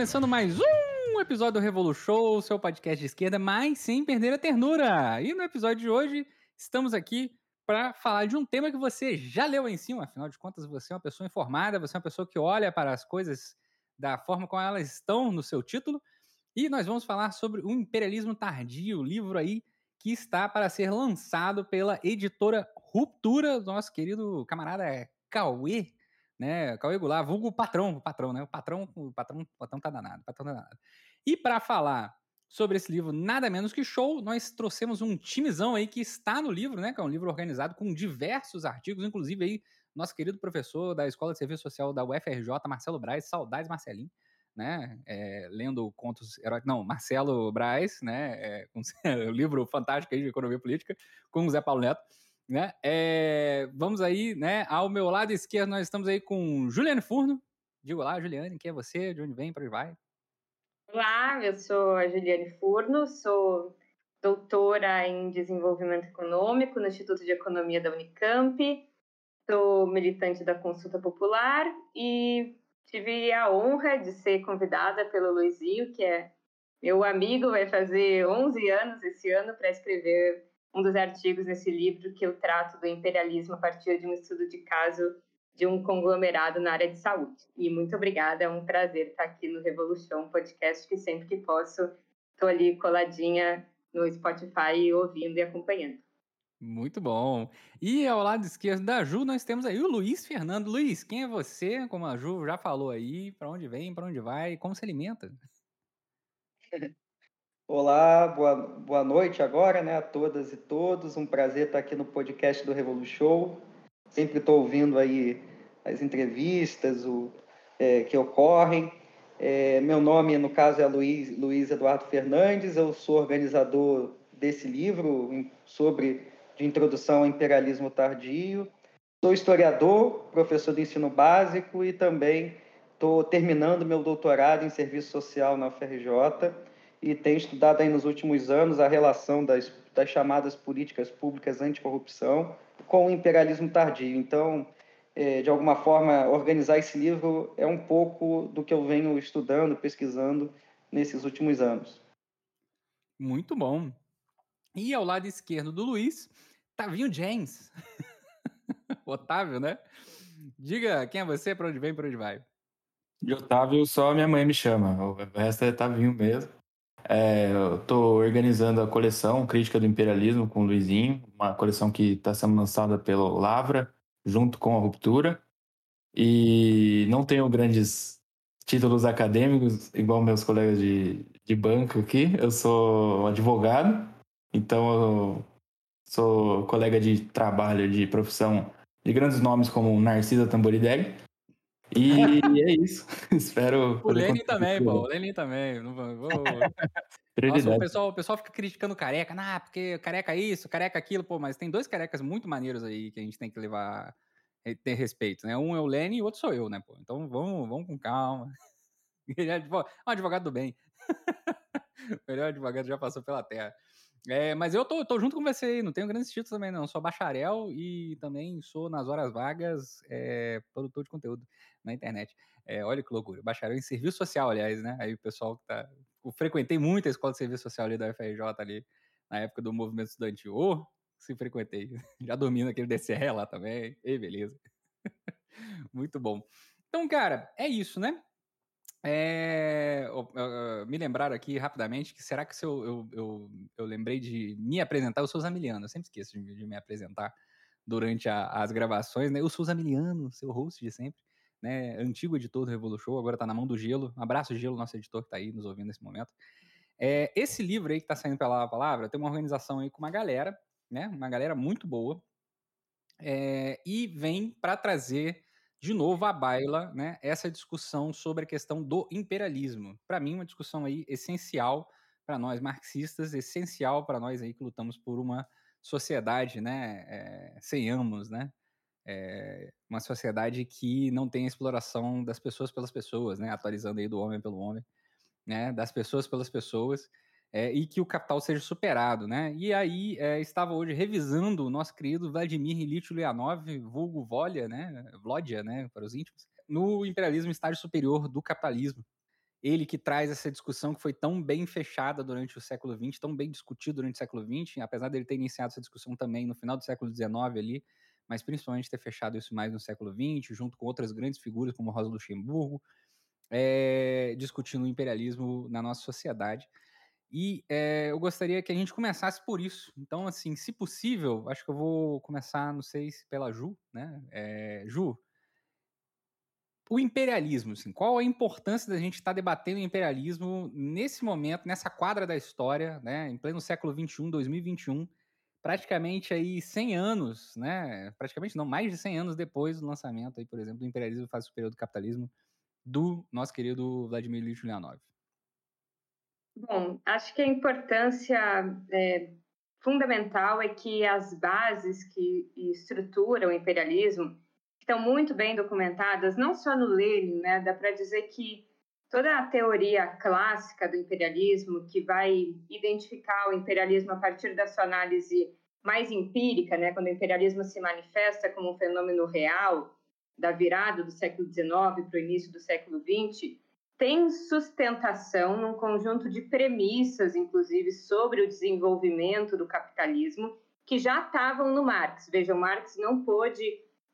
Começando mais um episódio do Revolu Show, seu podcast de esquerda, mas sem perder a ternura. E no episódio de hoje, estamos aqui para falar de um tema que você já leu em cima, afinal de contas, você é uma pessoa informada, você é uma pessoa que olha para as coisas da forma como elas estão no seu título. E nós vamos falar sobre o imperialismo tardio, livro aí que está para ser lançado pela editora Ruptura, nosso querido camarada Cauê né? Cauê Goulart, vulgo patrão, o patrão, né? O patrão, o patrão, o patrão tá danado, patrão tá danado. E para falar sobre esse livro, nada menos que show, nós trouxemos um timezão aí que está no livro, né? Que é um livro organizado com diversos artigos, inclusive aí nosso querido professor da Escola de Serviço Social da UFRJ, Marcelo Braz, saudades Marcelinho, né? É, lendo contos heróicos, não, Marcelo Braz, né? É, o livro fantástico aí de economia política com o Zé Paulo Neto. Né? É, vamos aí, né? Ao meu lado esquerdo, nós estamos aí com Juliane Furno. Digo lá, Juliane, quem é você? De onde vem? Para onde vai? Olá, eu sou a Juliane Furno, sou doutora em desenvolvimento econômico no Instituto de Economia da Unicamp, sou militante da Consulta Popular e tive a honra de ser convidada pelo Luizinho, que é meu amigo, vai fazer 11 anos esse ano para escrever um dos artigos nesse livro que eu trato do imperialismo a partir de um estudo de caso de um conglomerado na área de saúde. E muito obrigada, é um prazer estar aqui no Revolução Podcast, que sempre que posso estou ali coladinha no Spotify ouvindo e acompanhando. Muito bom. E ao lado esquerdo da Ju, nós temos aí o Luiz Fernando. Luiz, quem é você? Como a Ju já falou aí, para onde vem, para onde vai, como se alimenta? Olá, boa, boa noite agora, né, a todas e todos. Um prazer estar aqui no podcast do Revolution. Sempre estou ouvindo aí as entrevistas o, é, que ocorrem. É, meu nome, no caso, é Luiz, Luiz Eduardo Fernandes. Eu sou organizador desse livro sobre de introdução ao imperialismo tardio. Sou historiador, professor de ensino básico e também estou terminando meu doutorado em serviço social na UFRJ e tem estudado aí nos últimos anos a relação das, das chamadas políticas públicas anticorrupção com o imperialismo tardio. Então, é, de alguma forma, organizar esse livro é um pouco do que eu venho estudando, pesquisando nesses últimos anos. Muito bom. E ao lado esquerdo do Luiz, Tavinho James. Otávio, né? Diga quem é você, para onde vem, para onde vai. De Otávio, só minha mãe me chama. O resto é Tavinho mesmo. É, eu estou organizando a coleção Crítica do Imperialismo com o Luizinho, uma coleção que está sendo lançada pelo Lavra, junto com a Ruptura. E não tenho grandes títulos acadêmicos, igual meus colegas de, de banco aqui. Eu sou advogado, então eu sou colega de trabalho, de profissão de grandes nomes como Narcisa Tamborideg. E é isso. Espero. O Lenin também, pô. O Lenin também. Não vou... Nossa, o pessoal, o pessoal fica criticando careca, ah, porque careca isso, careca aquilo, pô, mas tem dois carecas muito maneiros aí que a gente tem que levar, eh, ter respeito, né? Um é o Lenin e o outro sou eu, né, pô? Então vamos, vamos com calma. Ele é um advogado do bem. o melhor advogado já passou pela terra. É, mas eu tô, tô junto com você aí, não tenho grandes títulos também, não. Sou bacharel e também sou, nas horas vagas, é, produtor de conteúdo na internet. É, olha que loucura. Bacharel em serviço social, aliás, né? Aí o pessoal que tá. Eu frequentei muito a escola de serviço social ali da UFRJ ali, na época do movimento estudantil. Oh, se frequentei. Já dormi naquele DCE lá também. Ei, beleza. muito bom. Então, cara, é isso, né? É, me lembraram aqui rapidamente que será que se eu, eu, eu, eu, lembrei de me apresentar, eu sou Zamiliano, eu sempre esqueço de, de me apresentar durante a, as gravações, né? Eu sou Zamiliano, seu host de sempre, né? Antigo editor do Revolu Show, agora tá na mão do Gelo. Um abraço, Gelo, nosso editor que tá aí nos ouvindo nesse momento. É, esse livro aí que tá saindo pela palavra tem uma organização aí com uma galera, né? Uma galera muito boa. É, e vem para trazer de novo à baila né, essa discussão sobre a questão do imperialismo. Para mim, uma discussão aí essencial para nós marxistas, essencial para nós aí que lutamos por uma sociedade né, é, sem ambos, né? É, uma sociedade que não tem exploração das pessoas pelas pessoas, né? Atualizando aí do homem pelo homem, né? Das pessoas pelas pessoas é, e que o capital seja superado, né? E aí é, estava hoje revisando o nosso querido Vladimir Ilitch Leonov, vulgo Volya, né? Vlodia, né? Para os íntimos, no imperialismo estágio superior do capitalismo. Ele que traz essa discussão que foi tão bem fechada durante o século XX, tão bem discutida durante o século XX, apesar dele ter iniciado essa discussão também no final do século XIX ali, mas principalmente ter fechado isso mais no século XX, junto com outras grandes figuras como Rosa Luxemburgo, é, discutindo o imperialismo na nossa sociedade. E é, eu gostaria que a gente começasse por isso. Então, assim, se possível, acho que eu vou começar, não sei se pela Ju, né? É, Ju, o imperialismo, assim, qual a importância da gente estar tá debatendo o imperialismo nesse momento, nessa quadra da história, né? Em pleno século XXI, 2021, praticamente aí 100 anos, né? Praticamente não, mais de 100 anos depois do lançamento, aí, por exemplo, do imperialismo fase superior do capitalismo do nosso querido Vladimir Ulyanov. Bom, acho que a importância é, fundamental é que as bases que estruturam o imperialismo estão muito bem documentadas, não só no Lenin, né? Dá para dizer que toda a teoria clássica do imperialismo, que vai identificar o imperialismo a partir da sua análise mais empírica, né? Quando o imperialismo se manifesta como um fenômeno real, da virada do século XIX para o início do século XX, tem sustentação num conjunto de premissas, inclusive, sobre o desenvolvimento do capitalismo, que já estavam no Marx. Vejam, Marx não pôde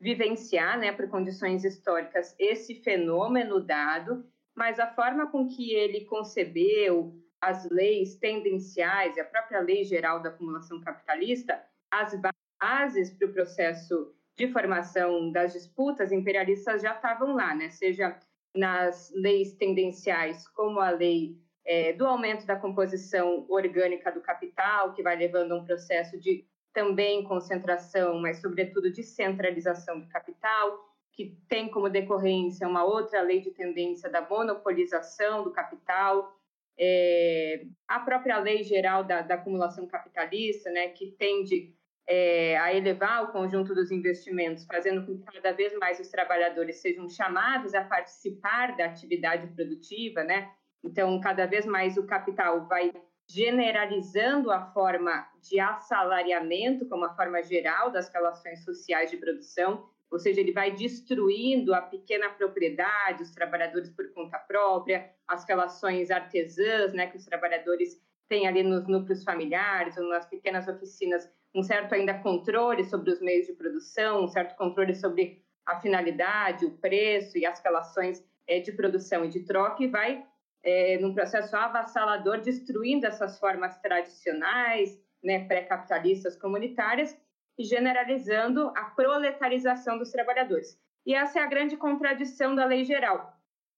vivenciar, né, por condições históricas, esse fenômeno dado, mas a forma com que ele concebeu as leis tendenciais e a própria lei geral da acumulação capitalista, as bases para o processo de formação das disputas imperialistas já estavam lá, né? Seja nas leis tendenciais, como a lei é, do aumento da composição orgânica do capital, que vai levando a um processo de também concentração, mas sobretudo de centralização do capital, que tem como decorrência uma outra lei de tendência da monopolização do capital, é, a própria lei geral da, da acumulação capitalista, né, que tende é, a elevar o conjunto dos investimentos, fazendo com que cada vez mais os trabalhadores sejam chamados a participar da atividade produtiva, né? Então, cada vez mais o capital vai generalizando a forma de assalariamento como a forma geral das relações sociais de produção, ou seja, ele vai destruindo a pequena propriedade, os trabalhadores por conta própria, as relações artesãs, né, que os trabalhadores têm ali nos núcleos familiares ou nas pequenas oficinas um certo ainda controle sobre os meios de produção, um certo controle sobre a finalidade, o preço e as relações é, de produção e de troca, e vai, é, num processo avassalador, destruindo essas formas tradicionais, né, pré-capitalistas comunitárias, e generalizando a proletarização dos trabalhadores. E essa é a grande contradição da lei geral.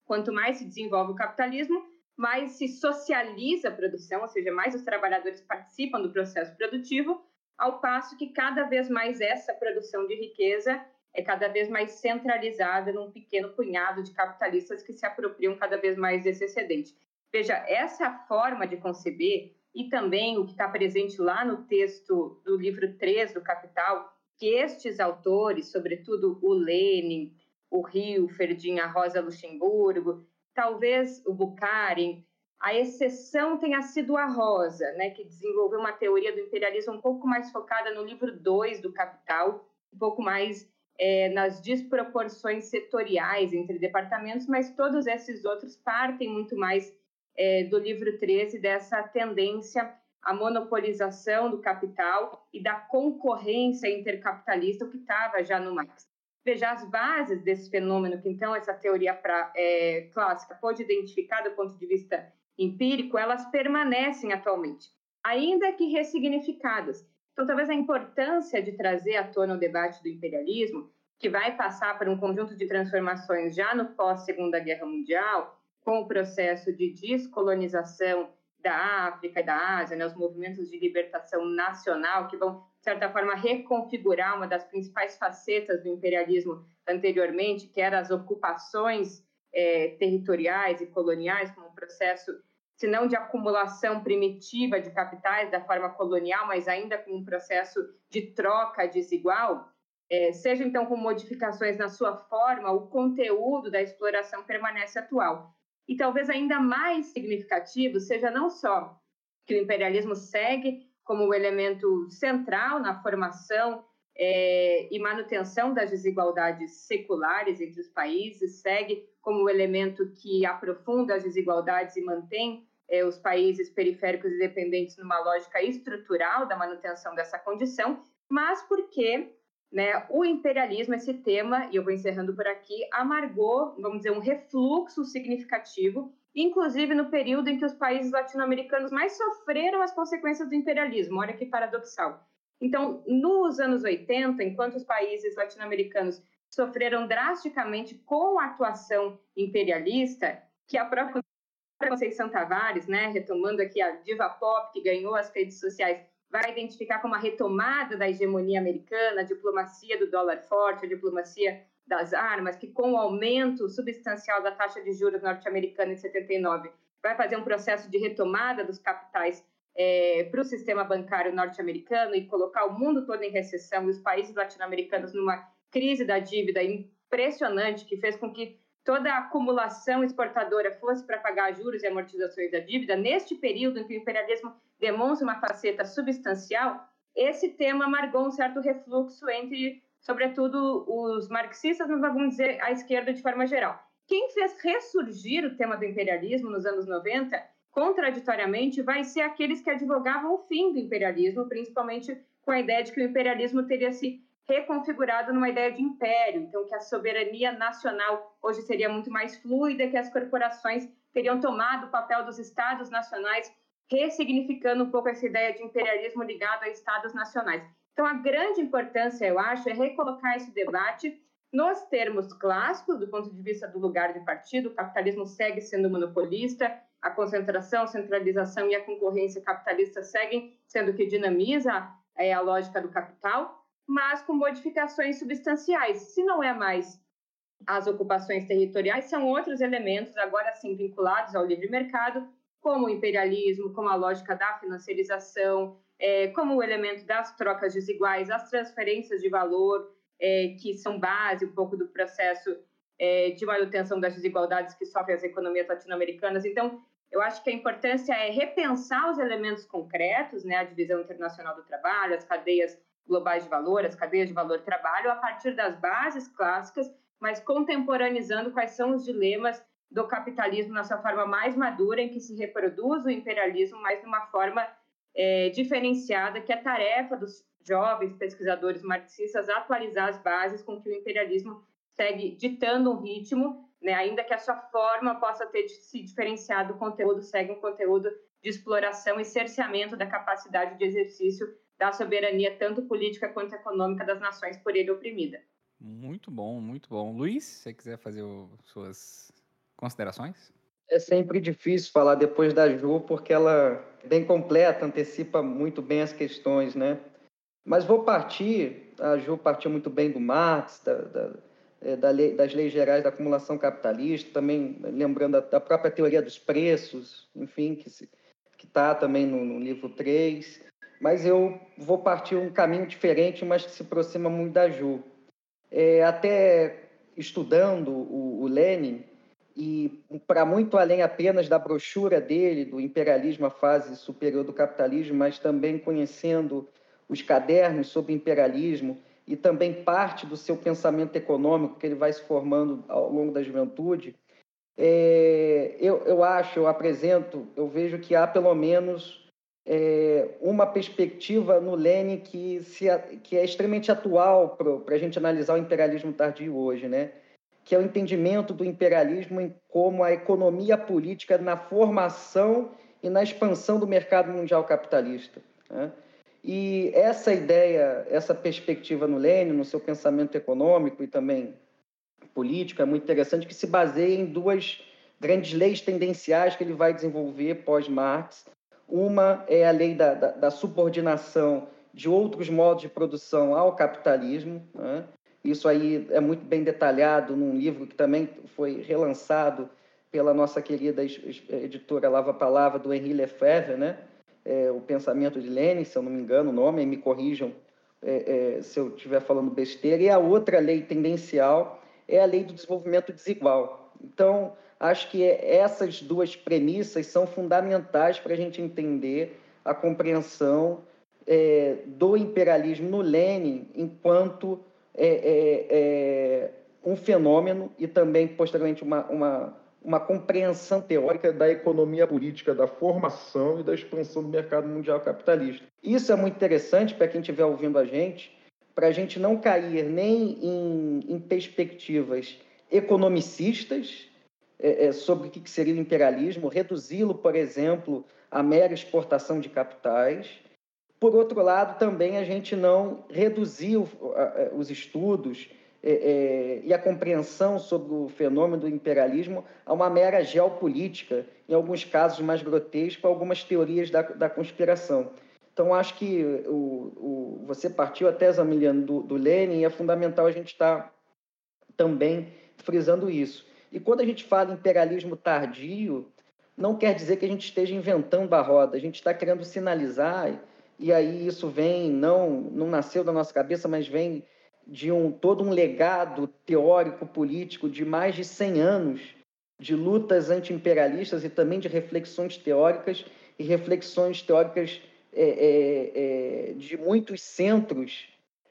Quanto mais se desenvolve o capitalismo, mais se socializa a produção, ou seja, mais os trabalhadores participam do processo produtivo, ao passo que cada vez mais essa produção de riqueza é cada vez mais centralizada num pequeno punhado de capitalistas que se apropriam cada vez mais desse excedente. Veja, essa forma de conceber e também o que está presente lá no texto do livro 3 do Capital, que estes autores, sobretudo o Lenin, o Rio, Ferdinand Rosa Luxemburgo, talvez o Bukharin, a exceção tenha sido a Rosa, né, que desenvolveu uma teoria do imperialismo um pouco mais focada no livro 2 do Capital, um pouco mais é, nas desproporções setoriais entre departamentos, mas todos esses outros partem muito mais é, do livro 13, dessa tendência à monopolização do capital e da concorrência intercapitalista, o que estava já no Marx. Veja, as bases desse fenômeno que, então, essa teoria pra, é, clássica pode identificar do ponto de vista empírico, elas permanecem atualmente, ainda que ressignificadas. Então, talvez a importância de trazer à tona o debate do imperialismo, que vai passar por um conjunto de transformações já no pós-Segunda Guerra Mundial, com o processo de descolonização da África e da Ásia, né, os movimentos de libertação nacional, que vão, de certa forma, reconfigurar uma das principais facetas do imperialismo anteriormente, que eram as ocupações é, territoriais e coloniais, como um processo se não de acumulação primitiva de capitais da forma colonial, mas ainda com um processo de troca desigual, é, seja então com modificações na sua forma, o conteúdo da exploração permanece atual. E talvez ainda mais significativo seja não só que o imperialismo segue como o elemento central na formação é, e manutenção das desigualdades seculares entre os países, segue como um elemento que aprofunda as desigualdades e mantém é, os países periféricos e dependentes numa lógica estrutural da manutenção dessa condição, mas porque né, o imperialismo, esse tema, e eu vou encerrando por aqui, amargou, vamos dizer, um refluxo significativo, inclusive no período em que os países latino-americanos mais sofreram as consequências do imperialismo. Olha que paradoxal. Então, nos anos 80, enquanto os países latino-americanos sofreram drasticamente com a atuação imperialista, que a própria Conceição Tavares, né, retomando aqui a diva pop que ganhou as redes sociais, vai identificar como a retomada da hegemonia americana, a diplomacia do dólar forte, a diplomacia das armas, que com o aumento substancial da taxa de juros norte-americana em 79 vai fazer um processo de retomada dos capitais é, para o sistema bancário norte-americano e colocar o mundo todo em recessão e os países latino-americanos numa crise da dívida impressionante que fez com que toda a acumulação exportadora fosse para pagar juros e amortizações da dívida, neste período em que o imperialismo demonstra uma faceta substancial, esse tema amargou um certo refluxo entre, sobretudo, os marxistas, mas vamos dizer a esquerda de forma geral. Quem fez ressurgir o tema do imperialismo nos anos 90 contraditoriamente, vai ser aqueles que advogavam o fim do imperialismo, principalmente com a ideia de que o imperialismo teria se reconfigurado numa ideia de império, então que a soberania nacional hoje seria muito mais fluida, que as corporações teriam tomado o papel dos estados nacionais, ressignificando um pouco essa ideia de imperialismo ligado a estados nacionais. Então, a grande importância, eu acho, é recolocar esse debate nos termos clássicos, do ponto de vista do lugar de partido, o capitalismo segue sendo monopolista, a concentração, centralização e a concorrência capitalista seguem sendo o que dinamiza é, a lógica do capital, mas com modificações substanciais. Se não é mais as ocupações territoriais, são outros elementos, agora sim vinculados ao livre mercado, como o imperialismo, como a lógica da financiarização, é, como o elemento das trocas desiguais, as transferências de valor, é, que são base um pouco do processo é, de manutenção das desigualdades que sofrem as economias latino-americanas. Então, eu acho que a importância é repensar os elementos concretos, né, a divisão internacional do trabalho, as cadeias globais de valor, as cadeias de valor trabalho, a partir das bases clássicas, mas contemporaneizando quais são os dilemas do capitalismo na sua forma mais madura, em que se reproduz o imperialismo, mas de uma forma é, diferenciada, que é tarefa dos jovens pesquisadores marxistas atualizar as bases com que o imperialismo segue ditando um ritmo né? Ainda que a sua forma possa ter se diferenciado do conteúdo, segue um conteúdo de exploração e cerceamento da capacidade de exercício da soberania, tanto política quanto econômica, das nações por ele oprimida. Muito bom, muito bom. Luiz, se você quiser fazer o, suas considerações? É sempre difícil falar depois da Ju, porque ela é bem completa, antecipa muito bem as questões, né? Mas vou partir, a Ju partiu muito bem do Marx, da, da é, da lei, das leis gerais da acumulação capitalista, também lembrando da, própria teoria dos preços, enfim, que está também no, no, livro 3. Mas eu vou partir um caminho diferente, mas que se aproxima muito da Ju. É, até estudando o, o Lenin, e para muito além apenas da brochura dele, do imperialismo, a fase superior do capitalismo, mas também conhecendo os cadernos sobre imperialismo, e também parte do seu pensamento econômico que ele vai se formando ao longo da juventude, é, eu, eu acho, eu apresento, eu vejo que há pelo menos é, uma perspectiva no Lenin que, se, que é extremamente atual para a gente analisar o imperialismo tardio hoje, né? que é o entendimento do imperialismo como a economia política na formação e na expansão do mercado mundial capitalista. Né? E essa ideia, essa perspectiva no Lênin, no seu pensamento econômico e também político, é muito interessante, que se baseia em duas grandes leis tendenciais que ele vai desenvolver pós-Marx. Uma é a lei da, da, da, subordinação de outros modos de produção ao capitalismo. Né? Isso aí é muito bem detalhado num livro que também foi relançado pela nossa querida editora Lava Palavra, do Henri Lefebvre, né? é, o pensamento de Lenin, se eu não me engano o nome, me corrijam é, é, se eu estiver falando besteira, e a outra lei tendencial é a lei do desenvolvimento desigual. Então, acho que essas duas premissas são fundamentais para a gente entender a compreensão é, do imperialismo no Lenin enquanto é, é, é, um fenômeno e também, posteriormente, uma, uma, uma compreensão teórica da economia política, da formação e da expansão do mercado mundial capitalista. Isso é muito interessante para quem estiver ouvindo a gente, para a gente não cair nem em, em perspectivas economicistas é, é, sobre o que seria o imperialismo, reduzi-lo, por exemplo, à mera exportação de capitais. Por outro lado, também a gente não reduziu os estudos é, é, e a compreensão sobre o fenômeno do imperialismo a uma mera geopolítica, em alguns casos mais grotesco, algumas teorias da, da conspiração. Então, acho que o, o, você partiu até, Zamiliano, do, do Lenin, e é fundamental a gente estar também frisando isso. E quando a gente fala imperialismo tardio, não quer dizer que a gente esteja inventando a roda, a gente está querendo sinalizar, e aí isso vem, não, não nasceu da nossa cabeça, mas vem de um todo um legado teórico político de mais de 100 anos de lutas anti-imperialistas e também de reflexões teóricas e reflexões teóricas é, é, é, de muitos centros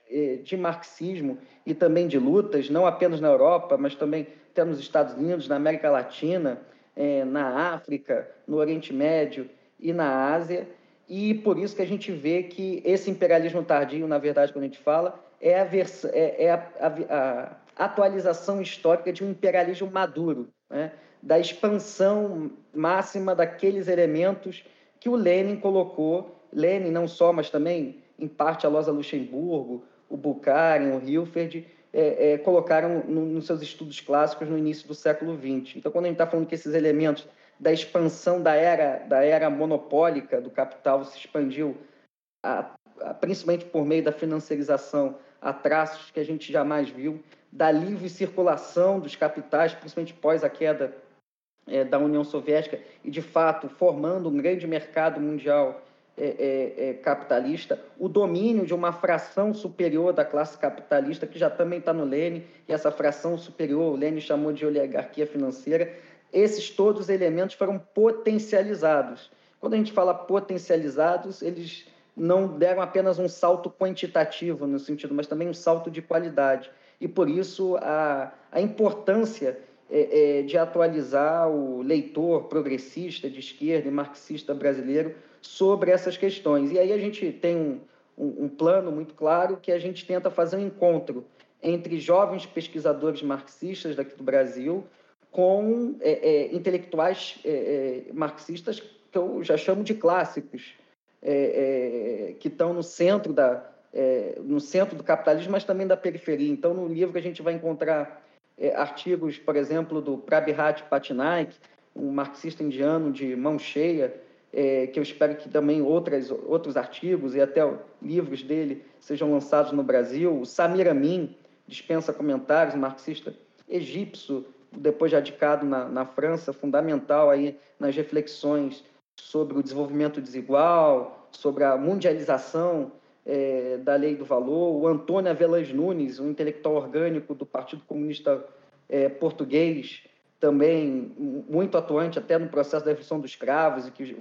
é, de marxismo e também de lutas, não apenas na Europa, mas também até nos Estados Unidos, na América Latina, é, na África, no Oriente Médio e na Ásia. E por isso que a gente vê que esse imperialismo tardio, na verdade, quando a gente fala, é a, é, é a, a, a atualização histórica de um imperialismo maduro, né? da expansão máxima daqueles elementos que o Lenin colocou, Lenin não só, mas também, em parte, a Rosa Luxemburgo, o Bukharin, o Hilferd, é, é, colocaram no, nos seus estudos clássicos no início do século XX. Então, quando a gente está falando que esses elementos da expansão da era, da era monopólica do capital se expandiu, a, a, principalmente por meio da financiarização, a traços que a gente jamais viu, da livre circulação dos capitais, principalmente pós a queda é, da União Soviética, e de fato formando um grande mercado mundial é, é, é, capitalista, o domínio de uma fração superior da classe capitalista, que já também está no Lênin, e essa fração superior, o Lênin chamou de oligarquia financeira, esses todos os elementos foram potencializados. Quando a gente fala potencializados, eles não deram apenas um salto quantitativo no sentido, mas também um salto de qualidade. E por isso a, a importância é, é, de atualizar o leitor progressista de esquerda e marxista brasileiro sobre essas questões. E aí a gente tem um, um, um plano muito claro que a gente tenta fazer um encontro entre jovens pesquisadores marxistas daqui do Brasil com é, é, intelectuais é, é marxistas que eu já chamo de clássicos, é, é, que estão no centro da no centro do capitalismo, mas também da periferia. Então, no livro a gente vai encontrar artigos, por exemplo, do Prabhat Patnaik, um marxista indiano de mão cheia, é, que eu espero que também outras, outros artigos e até livros dele sejam lançados no Brasil. O Samir Amin, dispensa comentários, marxista egípcio, depois radicado na, na França, fundamental aí nas reflexões sobre o desenvolvimento desigual, sobre a mundialização é, da lei do valor. O Antônio Avelas Nunes, um intelectual orgânico do Partido Comunista é, Português, também muito atuante até no processo da revolução dos escravos e que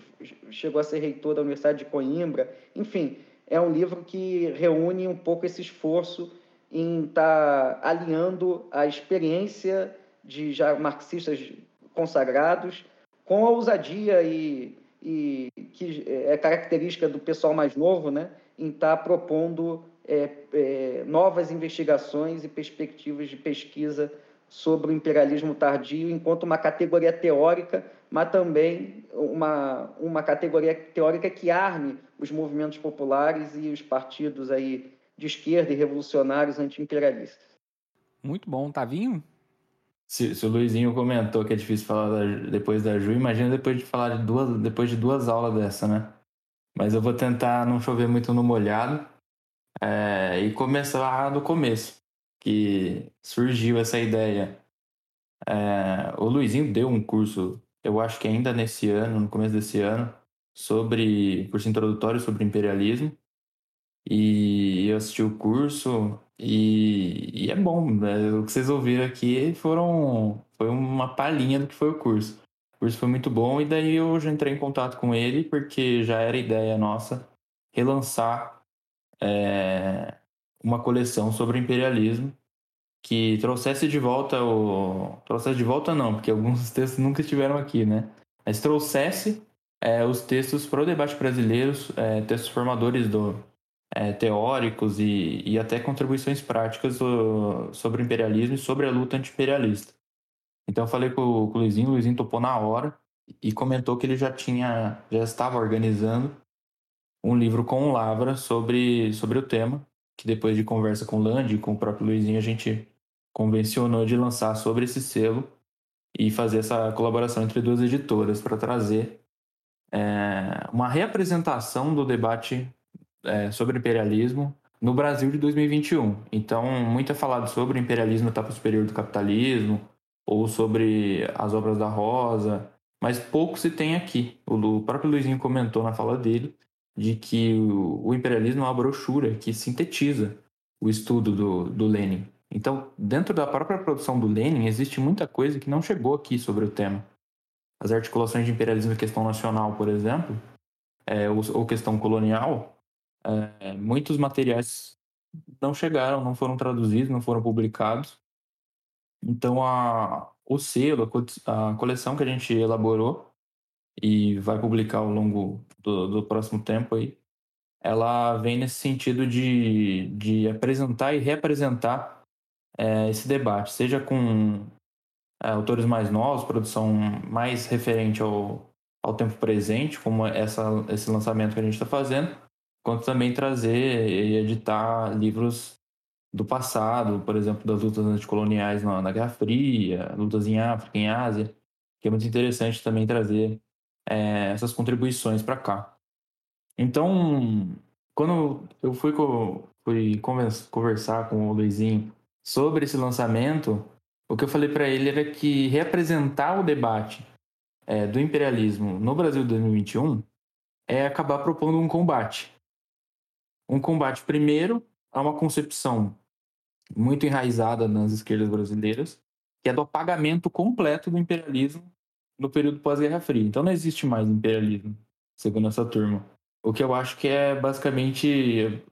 chegou a ser reitor da Universidade de Coimbra. Enfim, é um livro que reúne um pouco esse esforço em estar tá alinhando a experiência de já marxistas consagrados com a ousadia e, e que é característica do pessoal mais novo, né, em estar tá propondo é, é, novas investigações e perspectivas de pesquisa sobre o imperialismo tardio enquanto uma categoria teórica, mas também uma, uma categoria teórica que arme os movimentos populares e os partidos aí de esquerda e revolucionários anti-imperialistas. Muito bom. Tavinho? Se, se, o Luizinho comentou que é difícil falar da, depois da Ju, imagina depois de falar de duas, depois de duas aulas dessa, né? Mas eu vou tentar não chover muito no molhado é, e começar do começo que surgiu essa ideia. É, o Luizinho deu um curso, eu acho que ainda nesse ano, no começo desse ano, sobre curso introdutório sobre imperialismo. E eu assisti o curso e, e é bom, né? o que vocês ouviram aqui foram foi uma palhinha do que foi o curso. O curso foi muito bom e daí eu já entrei em contato com ele porque já era ideia nossa relançar é, uma coleção sobre o imperialismo que trouxesse de volta o. Trouxesse de volta não, porque alguns textos nunca estiveram aqui, né? Mas trouxesse é, os textos para o debate brasileiro, é, textos formadores do, é, teóricos e, e até contribuições práticas do, sobre o imperialismo e sobre a luta anti-imperialista. Então eu falei com, com o Luizinho, o Luizinho topou na hora e comentou que ele já tinha, já estava organizando um livro com o Lavra sobre, sobre o tema, que depois de conversa com o Land e com o próprio Luizinho, a gente convencionou de lançar sobre esse selo e fazer essa colaboração entre duas editoras para trazer é, uma reapresentação do debate é, sobre imperialismo no Brasil de 2021. Então, muito é falado sobre o imperialismo etapa superior do capitalismo, ou sobre as obras da Rosa, mas pouco se tem aqui. O próprio Luizinho comentou na fala dele de que o imperialismo é uma brochura que sintetiza o estudo do, do Lenin. Então, dentro da própria produção do Lenin, existe muita coisa que não chegou aqui sobre o tema. As articulações de imperialismo e questão nacional, por exemplo, é, ou, ou, questão colonial, é, muitos materiais não chegaram, não foram traduzidos, não foram publicados. Então, a, o selo, a, a coleção que a gente elaborou e vai publicar ao longo do, do próximo tempo aí, ela vem nesse sentido de, de apresentar e reapresentar é, esse debate, seja com é, autores mais novos, produção mais referente ao, ao tempo presente, como essa, esse lançamento que a gente está fazendo, quanto também trazer e editar livros do passado, por exemplo, das lutas anticoloniais na, na Guerra Fria, lutas em África, em Ásia, que é muito interessante também trazer é, essas contribuições para cá. Então, quando eu fui, fui conversar com o Luizinho sobre esse lançamento, o que eu falei para ele era que representar o debate é, do imperialismo no Brasil de 2021 é acabar propondo um combate. Um combate, primeiro, a uma concepção muito enraizada nas esquerdas brasileiras, que é do apagamento completo do imperialismo no período pós-Guerra Fria. Então não existe mais imperialismo, segundo essa turma. O que eu acho que é basicamente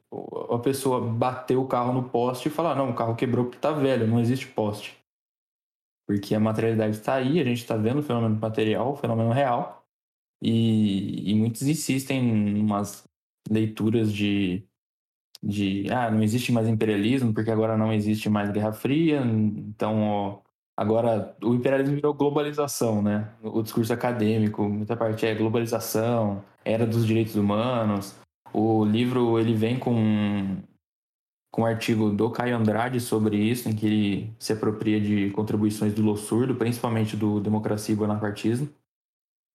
a pessoa bater o carro no poste e falar: não, o carro quebrou porque está velho, não existe poste. Porque a materialidade está aí, a gente está vendo o fenômeno material, o fenômeno real, e, e muitos insistem em umas leituras de de ah, não existe mais imperialismo porque agora não existe mais Guerra Fria, então ó, agora o imperialismo virou globalização, né? O discurso acadêmico, muita parte é globalização, era dos direitos humanos. O livro ele vem com com um artigo do Caio Andrade sobre isso, em que ele se apropria de contribuições do Lossurdo, principalmente do Democracia e Bonapartismo,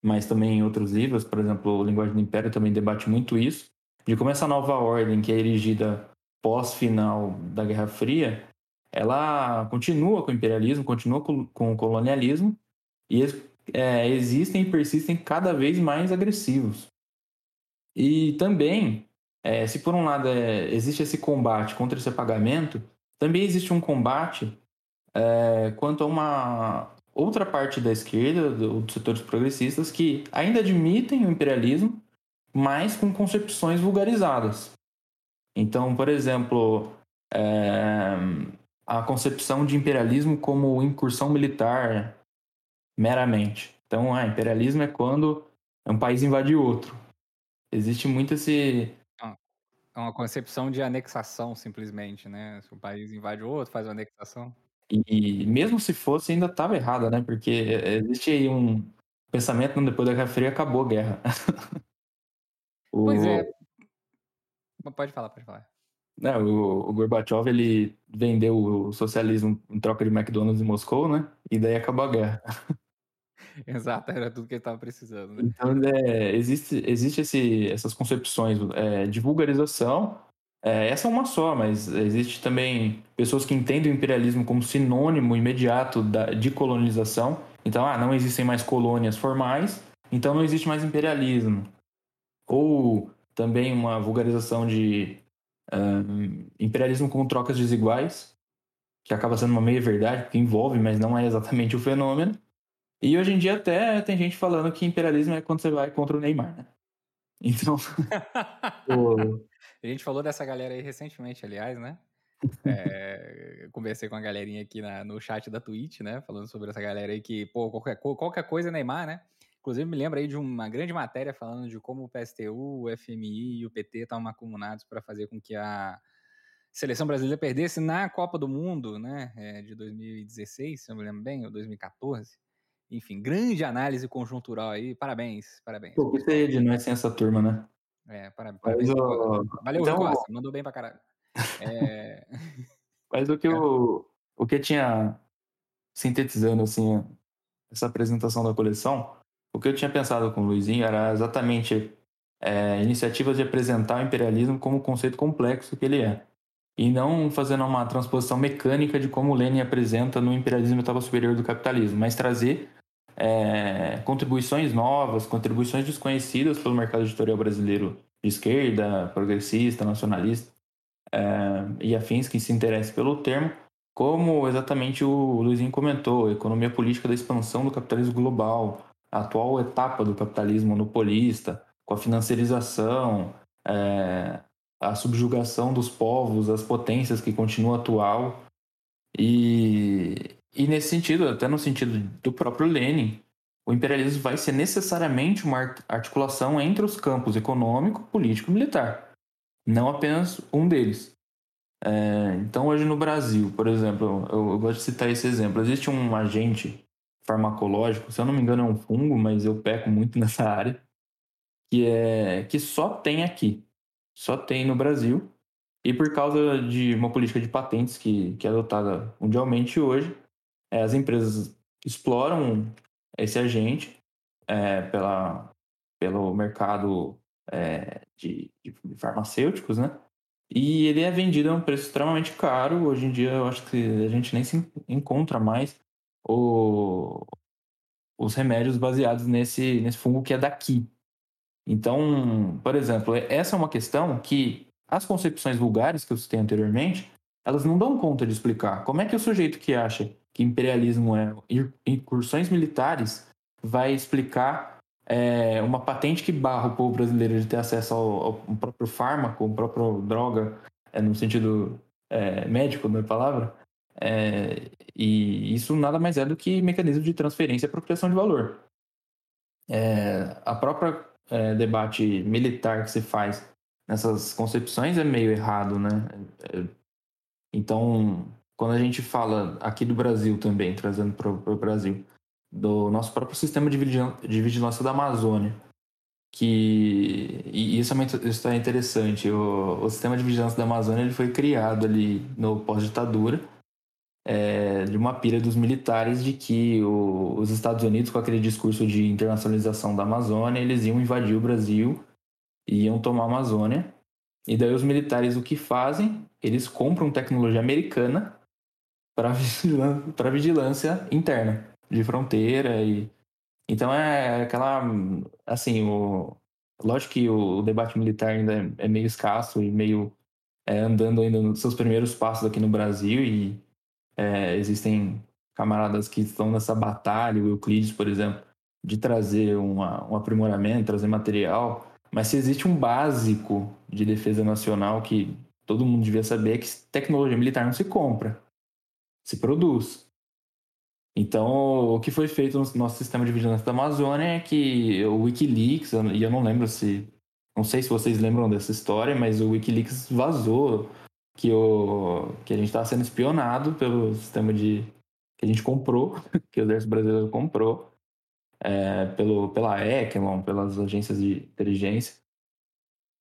mas também em outros livros, por exemplo, Linguagem do Império também debate muito isso de como essa nova ordem que é erigida pós-final da Guerra Fria, ela continua com o imperialismo, continua com, o colonialismo e é, existem e persistem cada vez mais agressivos. E também, é, se por um lado é, existe esse combate contra esse apagamento, também existe um combate é, quanto a uma outra parte da esquerda, dos setores progressistas, que ainda admitem o imperialismo, mas com concepções vulgarizadas. Então, por exemplo, é, a concepção de imperialismo como incursão militar meramente. Então, ah, imperialismo é quando um país invade outro. Existe muito esse. É uma concepção de anexação, simplesmente, né? Se um país invade o outro, faz uma anexação. E mesmo se fosse, ainda estava errada, né? Porque existe aí um pensamento, depois da Guerra Fria, acabou a guerra. O... Pois é. Pode falar, pode falar. Né, o, o Gorbachev ele vendeu o socialismo em troca de McDonald's em Moscou, né? E daí acabou a guerra. Exato, era tudo que ele estava precisando. Né? Então, é, existe, existe esse, essas concepções é, de vulgarização. É, essa é uma só, mas existe também pessoas que entendem o imperialismo como sinônimo imediato da, de colonização. Então, ah, não existem mais colônias formais, então não existe mais imperialismo ou também uma vulgarização de um, imperialismo com trocas desiguais, que acaba sendo uma meia-verdade, que envolve, mas não é exatamente o fenômeno. E hoje em dia até tem gente falando que imperialismo é quando você vai contra o Neymar, né? Então. A gente falou dessa galera aí recentemente, aliás, né? É, conversei com a galerinha aqui na, no chat da Twitch, né? Falando sobre essa galera aí que, pô, qualquer, qualquer coisa é Neymar, né? Inclusive, me lembra aí de uma grande matéria falando de como o PSTU, o FMI e o PT estavam acumulados para fazer com que a seleção brasileira perdesse na Copa do Mundo, né? É, de 2016, se eu me lembro bem, ou 2014. Enfim, grande análise conjuntural aí. Parabéns, parabéns. Pô, que você de nós sem essa turma, né? É, parabéns. Valeu, então... Costa, mandou bem pra caralho. É... Mas o que, eu, o que tinha sintetizando assim essa apresentação da coleção, o que eu tinha pensado com o Luizinho era exatamente é, iniciativas de apresentar o imperialismo como um conceito complexo que ele é. E não fazendo uma transposição mecânica de como o Lenin apresenta no imperialismo etapa superior do capitalismo, mas trazer é, contribuições novas, contribuições desconhecidas pelo mercado editorial brasileiro de esquerda, progressista, nacionalista é, e afins que se interessem pelo termo, como exatamente o Luizinho comentou, economia política da expansão do capitalismo global, a atual etapa do capitalismo monopolista, com a financiarização, é, a subjugação dos povos, as potências que continua atual. E, e nesse sentido, até no sentido do próprio Lenin, o imperialismo vai ser necessariamente uma articulação entre os campos econômico, político e militar, não apenas um deles. É, então, hoje no Brasil, por exemplo, eu, eu, gosto de citar esse exemplo: existe um agente farmacológico, se eu não me engano, é um fungo, mas eu peco muito nessa área, que é que só tem aqui, só tem no Brasil, e por causa de uma política de patentes que, que é adotada mundialmente hoje, é, as empresas exploram esse agente é, pela, pelo mercado é, de, de, farmacêuticos, né? E ele é vendido a um preço extremamente caro. Hoje em dia, eu acho que a gente nem se encontra mais o, os remédios baseados nesse, nesse fungo que é daqui. Então, por exemplo, essa é uma questão que as concepções vulgares que eu citei anteriormente, elas não dão conta de explicar. Como é que o sujeito que acha que imperialismo é incursões militares vai explicar é, uma patente que barra o povo brasileiro de ter acesso ao, ao próprio fármaco, ao próprio droga, é, no sentido é, médico da palavra, é, e isso nada mais é do que mecanismo de transferência e apropriação de valor. É, a própria é, debate militar que se faz nessas concepções é meio errado, né? É, então, quando a gente fala aqui do Brasil também, trazendo para o Brasil, do nosso próprio sistema de vigilância da Amazônia, que e isso é, isso é interessante. O, o sistema de vigilância da Amazônia ele foi criado ali no pós-ditadura é, de uma pira dos militares de que o, os Estados Unidos, com aquele discurso de internacionalização da Amazônia, eles iam invadir o Brasil e iam tomar a Amazônia. E daí os militares o que fazem? Eles compram tecnologia americana para vigilância, vigilância interna de fronteira e então é aquela assim o lógico que o, debate militar ainda é, é meio escasso e meio é, andando ainda nos seus primeiros passos aqui no Brasil e é, existem camaradas que estão nessa batalha, o Euclides, por exemplo, de trazer uma, um aprimoramento, trazer material, mas se existe um básico de defesa nacional que todo mundo devia saber é que tecnologia militar não se compra, se produz. Então, o que foi feito no nosso sistema de vigilância da Amazônia é que o Wikileaks, e eu não lembro se. Não sei se vocês lembram dessa história, mas o Wikileaks vazou que, o, que a gente estava sendo espionado pelo sistema de. que a gente comprou, que o Exército Brasileiro comprou, é, pelo, pela Echelon, pelas agências de inteligência.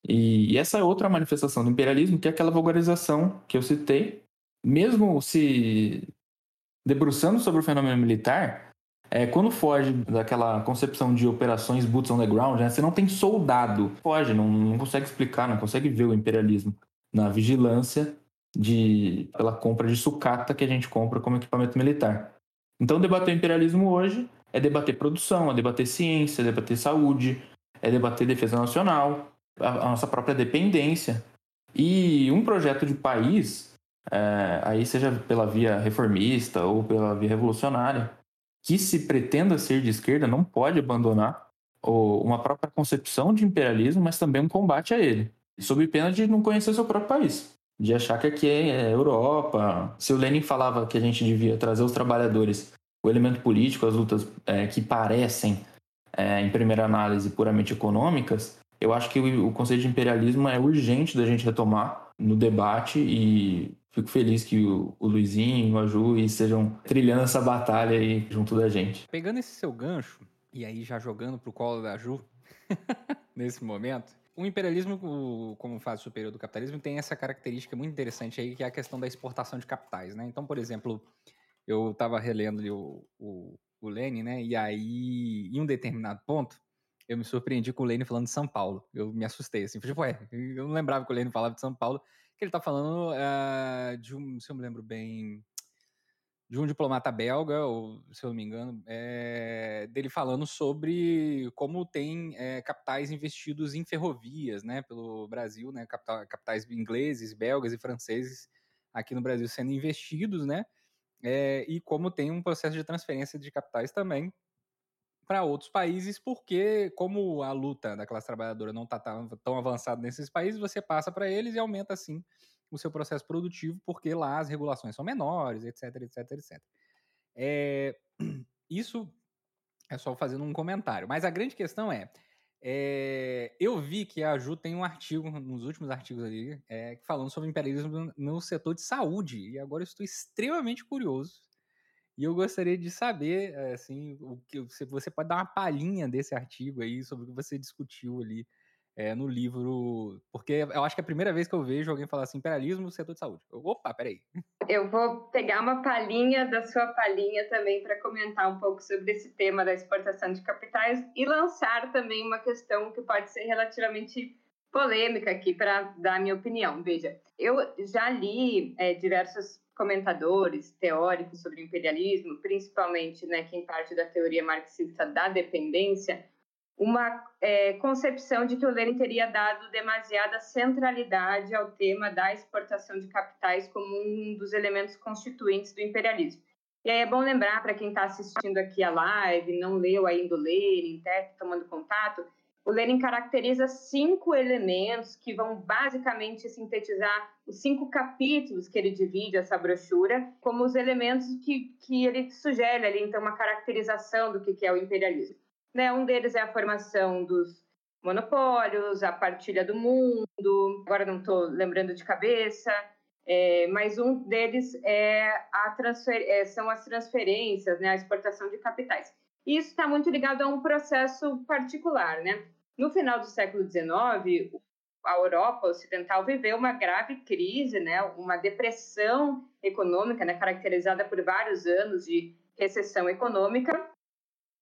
E, e essa é outra manifestação do imperialismo, que é aquela vulgarização que eu citei, mesmo se debruçando sobre o fenômeno militar, é, quando foge daquela concepção de operações boots on the ground, né, você não tem soldado, foge, não, não consegue explicar, não consegue ver o imperialismo na vigilância de, pela compra de sucata que a gente compra como equipamento militar. Então, debater o imperialismo hoje é debater produção, é debater ciência, é debater saúde, é debater defesa nacional, a, a nossa própria dependência. E um projeto de país, é, aí seja pela via reformista ou pela via revolucionária, que se pretenda ser de esquerda, não pode abandonar uma própria concepção de imperialismo, mas também um combate a ele, sob pena de não conhecer seu próprio país, de achar que aqui é Europa. Se o Lenin falava que a gente devia trazer os trabalhadores, o elemento político, as lutas é, que parecem, é, em primeira análise, puramente econômicas, eu acho que o, o conceito de imperialismo é urgente da gente retomar no debate e fico feliz que o, o Luizinho, o Aju estejam trilhando essa batalha aí junto da gente. Pegando esse seu gancho, e aí já jogando pro colo da Ju, nesse momento, o imperialismo, como fase superior do capitalismo, tem essa característica muito interessante aí, que é a questão da exportação de capitais, né? Então, por exemplo, eu estava relendo o, o, o Lenin, né? E aí, em um determinado ponto, eu me surpreendi com o Lenin falando de São Paulo. Eu me assustei, assim, tipo, ué, eu não lembrava que o Lenin falava de São Paulo, que ele está falando uh, de um, se eu me lembro bem, de um diplomata belga, ou se eu não me engano, é, dele falando sobre como tem é, capitais investidos em ferrovias, né, pelo Brasil, né, capitais ingleses, belgas e franceses aqui no Brasil sendo investidos, né, é, e como tem um processo de transferência de capitais também para outros países, porque como a luta da classe trabalhadora não está tão avançada nesses países, você passa para eles e aumenta assim o seu processo produtivo, porque lá as regulações são menores, etc, etc, etc. É, isso é só fazendo um comentário. Mas a grande questão é, é, eu vi que a Ju tem um artigo, nos últimos artigos ali, é, falando sobre imperialismo no setor de saúde. E agora eu estou extremamente curioso. E eu gostaria de saber, assim, o que você pode dar uma palhinha desse artigo aí sobre o que você discutiu ali é, no livro, porque eu acho que é a primeira vez que eu vejo alguém falar assim, imperialismo no setor de saúde. Eu, opa, peraí. Eu vou pegar uma palhinha da sua palhinha também para comentar um pouco sobre esse tema da exportação de capitais e lançar também uma questão que pode ser relativamente polêmica aqui para dar minha opinião. Veja, eu já li é, diversos comentadores teóricos sobre imperialismo, principalmente né, quem parte da teoria marxista da dependência, uma é, concepção de que o Lenin teria dado demasiada centralidade ao tema da exportação de capitais como um dos elementos constituintes do imperialismo. E aí é bom lembrar para quem está assistindo aqui a live, não leu ainda o Lenin, está tomando contato, o Lenin caracteriza cinco elementos que vão basicamente sintetizar os cinco capítulos que ele divide essa brochura como os elementos que, que ele sugere ali, então, uma caracterização do que é o imperialismo. Né? Um deles é a formação dos monopólios, a partilha do mundo, agora não estou lembrando de cabeça, é, mas um deles é a transfer, é, são as transferências, né, a exportação de capitais. E isso está muito ligado a um processo particular. Né? No final do século XIX, a Europa Ocidental viveu uma grave crise, né, uma depressão econômica, né, caracterizada por vários anos de recessão econômica,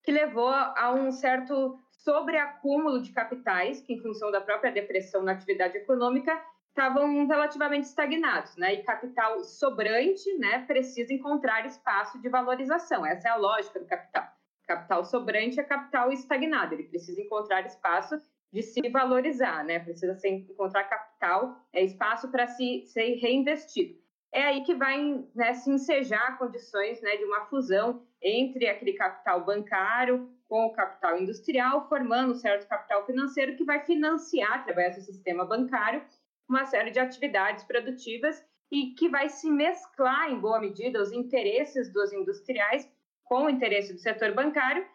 que levou a um certo sobreacúmulo de capitais, que, em função da própria depressão na atividade econômica, estavam relativamente estagnados, né? E capital sobrante, né, precisa encontrar espaço de valorização. Essa é a lógica do capital. Capital sobrante é capital estagnado. Ele precisa encontrar espaço de se valorizar, né? Precisa ser, encontrar capital, é espaço para se ser reinvestido é aí que vai né, se ensejar condições né, de uma fusão entre aquele capital bancário com o capital industrial, formando um certo capital financeiro que vai financiar, através do sistema bancário, uma série de atividades produtivas e que vai se mesclar, em boa medida, os interesses dos industriais com o interesse do setor bancário,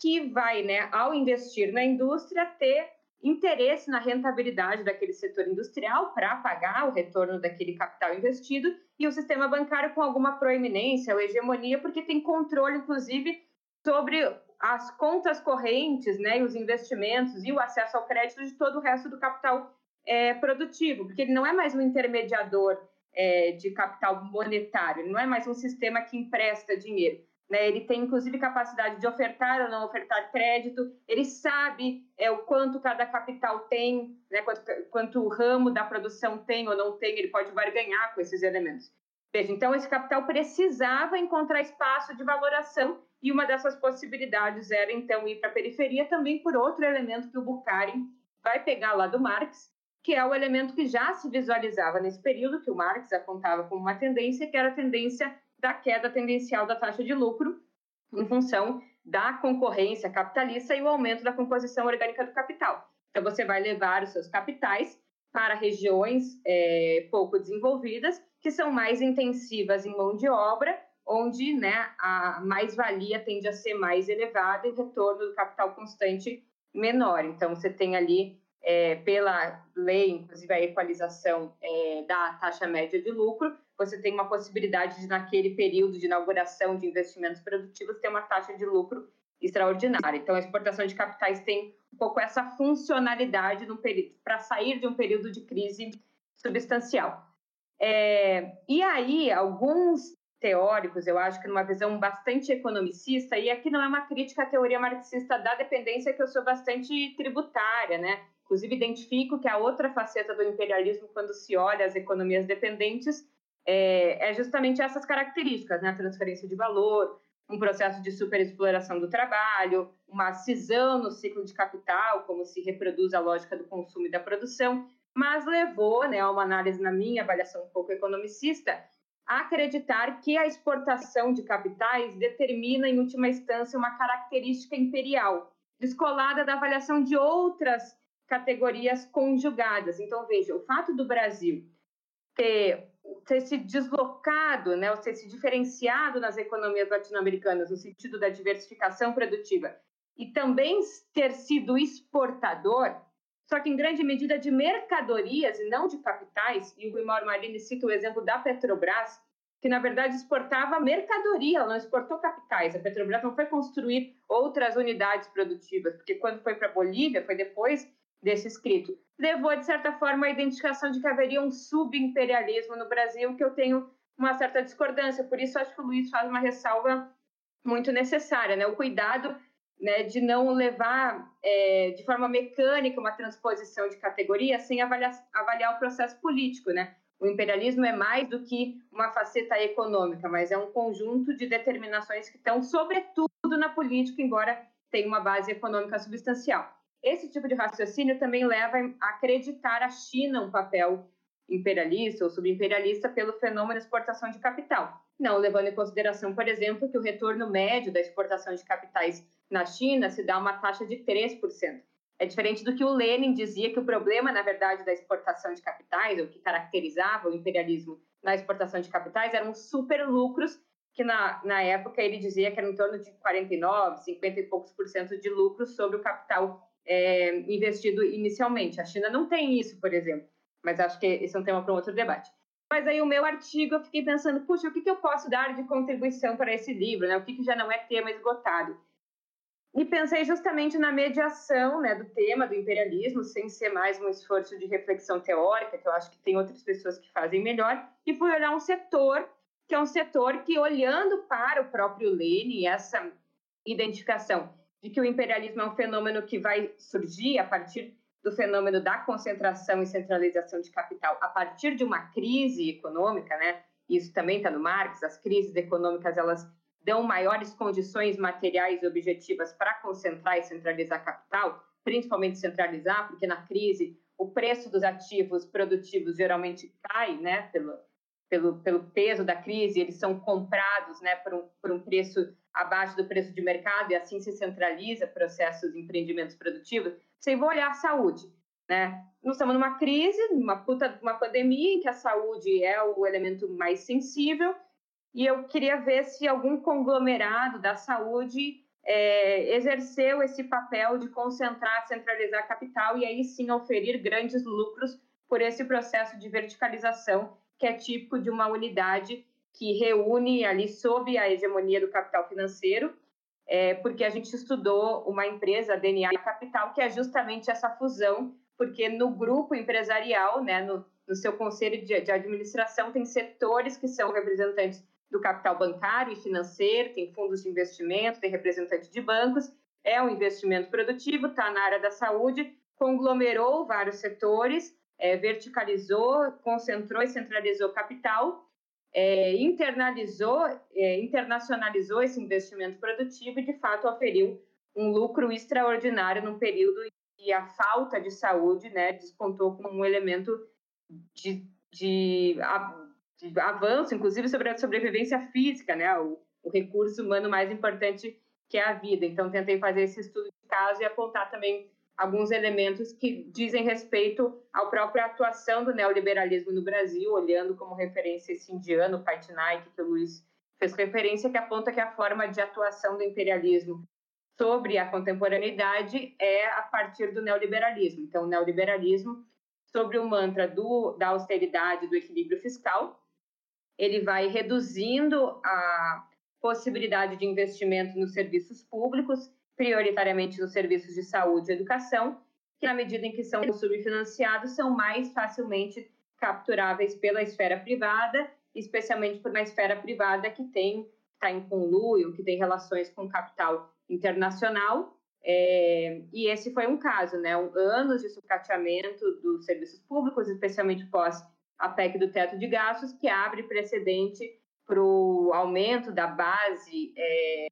que vai, né, ao investir na indústria, ter interesse na rentabilidade daquele setor industrial para pagar o retorno daquele capital investido e o sistema bancário com alguma proeminência ou hegemonia, porque tem controle, inclusive, sobre as contas correntes, né, e os investimentos e o acesso ao crédito de todo o resto do capital é, produtivo, porque ele não é mais um intermediador é, de capital monetário, não é mais um sistema que empresta dinheiro. Né? Ele tem, inclusive, capacidade de ofertar ou não ofertar crédito, ele sabe é, o quanto cada capital tem, né? quanto, quanto o ramo da produção tem ou não tem, ele pode barganhar com esses elementos. Veja, então, esse capital precisava encontrar espaço de valoração e uma dessas possibilidades era, então, ir para a periferia também por outro elemento que o Bukharin vai pegar lá do Marx, que é o elemento que já se visualizava nesse período, que o Marx apontava como uma tendência, que era a tendência da queda tendencial da taxa de lucro em função da concorrência capitalista e o aumento da composição orgânica do capital. Então, você vai levar os seus capitais para regiões é, pouco desenvolvidas, que são mais intensivas em mão de obra, onde né, a mais-valia tende a ser mais elevada e o retorno do capital constante menor. Então, você tem ali, é, pela lei, inclusive a equalização é, da taxa média de lucro, você tem uma possibilidade de, naquele período de inauguração de investimentos produtivos, ter uma taxa de lucro extraordinária. Então, a exportação de capitais tem um pouco essa funcionalidade para sair de um período de crise substancial. É, e aí, alguns teóricos, eu acho que numa visão bastante economicista, e aqui não é uma crítica à teoria marxista da dependência, que eu sou bastante tributária, né? Inclusive, identifico que a outra faceta do imperialismo, quando se olha as economias dependentes, é, é justamente essas características, né? A transferência de valor, um processo de superexploração do trabalho, uma cisão no ciclo de capital, como se reproduz a lógica do consumo e da produção, mas levou, né, a uma análise na minha avaliação um pouco economicista, acreditar que a exportação de capitais determina, em última instância, uma característica imperial, descolada da avaliação de outras categorias conjugadas. Então, veja, o fato do Brasil ter ter se deslocado, né, ou ter se diferenciado nas economias latino-americanas no sentido da diversificação produtiva e também ter sido exportador, só que em grande medida de mercadorias e não de capitais, e o Guimar Marini cita o exemplo da Petrobras, que na verdade exportava mercadoria, ela não exportou capitais. A Petrobras não foi construir outras unidades produtivas, porque quando foi para a Bolívia, foi depois desse escrito, levou, de certa forma, à identificação de que haveria um subimperialismo no Brasil, que eu tenho uma certa discordância. Por isso, acho que o Luiz faz uma ressalva muito necessária, né? O cuidado né, de não levar é, de forma mecânica uma transposição de categoria sem avaliar, avaliar o processo político, né? O imperialismo é mais do que uma faceta econômica, mas é um conjunto de determinações que estão, sobretudo, na política, embora tenha uma base econômica substancial. Esse tipo de raciocínio também leva a acreditar a China um papel imperialista ou subimperialista pelo fenômeno exportação de capital. Não levando em consideração, por exemplo, que o retorno médio da exportação de capitais na China se dá uma taxa de 3%. É diferente do que o Lenin dizia que o problema, na verdade, da exportação de capitais, o que caracterizava o imperialismo na exportação de capitais, eram super lucros, que na, na época ele dizia que era em torno de 49, 50 e poucos por cento de lucros sobre o capital é, investido inicialmente. A China não tem isso, por exemplo, mas acho que esse é um tema para um outro debate. Mas aí o meu artigo eu fiquei pensando, puxa, o que, que eu posso dar de contribuição para esse livro, né? O que, que já não é tema esgotado? E pensei justamente na mediação né, do tema do imperialismo, sem ser mais um esforço de reflexão teórica, que eu acho que tem outras pessoas que fazem melhor, e fui olhar um setor, que é um setor que, olhando para o próprio Lenin, essa identificação de que o imperialismo é um fenômeno que vai surgir a partir do fenômeno da concentração e centralização de capital, a partir de uma crise econômica, né? Isso também está no Marx. As crises econômicas elas dão maiores condições materiais e objetivas para concentrar e centralizar capital, principalmente centralizar, porque na crise o preço dos ativos produtivos geralmente cai, né? Pelo, pelo, pelo peso da crise, eles são comprados, né? Por um, por um preço abaixo do preço de mercado e assim se centraliza processos de empreendimentos produtivos, você vai olhar a saúde, né? Nós estamos numa crise, uma puta, uma pandemia em que a saúde é o elemento mais sensível e eu queria ver se algum conglomerado da saúde é, exerceu esse papel de concentrar, centralizar capital e aí sim oferir grandes lucros por esse processo de verticalização que é típico de uma unidade que reúne ali sob a hegemonia do capital financeiro, é, porque a gente estudou uma empresa, a DNA Capital, que é justamente essa fusão, porque no grupo empresarial, né, no, no seu conselho de, de administração, tem setores que são representantes do capital bancário e financeiro, tem fundos de investimento, tem representante de bancos, é um investimento produtivo, está na área da saúde, conglomerou vários setores, é, verticalizou, concentrou e centralizou capital é, internalizou, é, internacionalizou esse investimento produtivo e, de fato, oferiu um lucro extraordinário num período em que a falta de saúde né, despontou como um elemento de, de, de avanço, inclusive sobre a sobrevivência física, né, o, o recurso humano mais importante que é a vida. Então, tentei fazer esse estudo de caso e apontar também alguns elementos que dizem respeito à própria atuação do neoliberalismo no Brasil, olhando como referência esse indiano, Paitnaik, que o Luiz fez referência, que aponta que a forma de atuação do imperialismo sobre a contemporaneidade é a partir do neoliberalismo. Então, o neoliberalismo, sobre o mantra do, da austeridade, do equilíbrio fiscal, ele vai reduzindo a possibilidade de investimento nos serviços públicos, prioritariamente nos serviços de saúde e educação, que, na medida em que são subfinanciados, são mais facilmente capturáveis pela esfera privada, especialmente por uma esfera privada que tem está em conluio, que tem relações com capital internacional. É, e esse foi um caso, né? Anos de sucateamento dos serviços públicos, especialmente pós a PEC do teto de gastos, que abre precedente para o aumento da base é,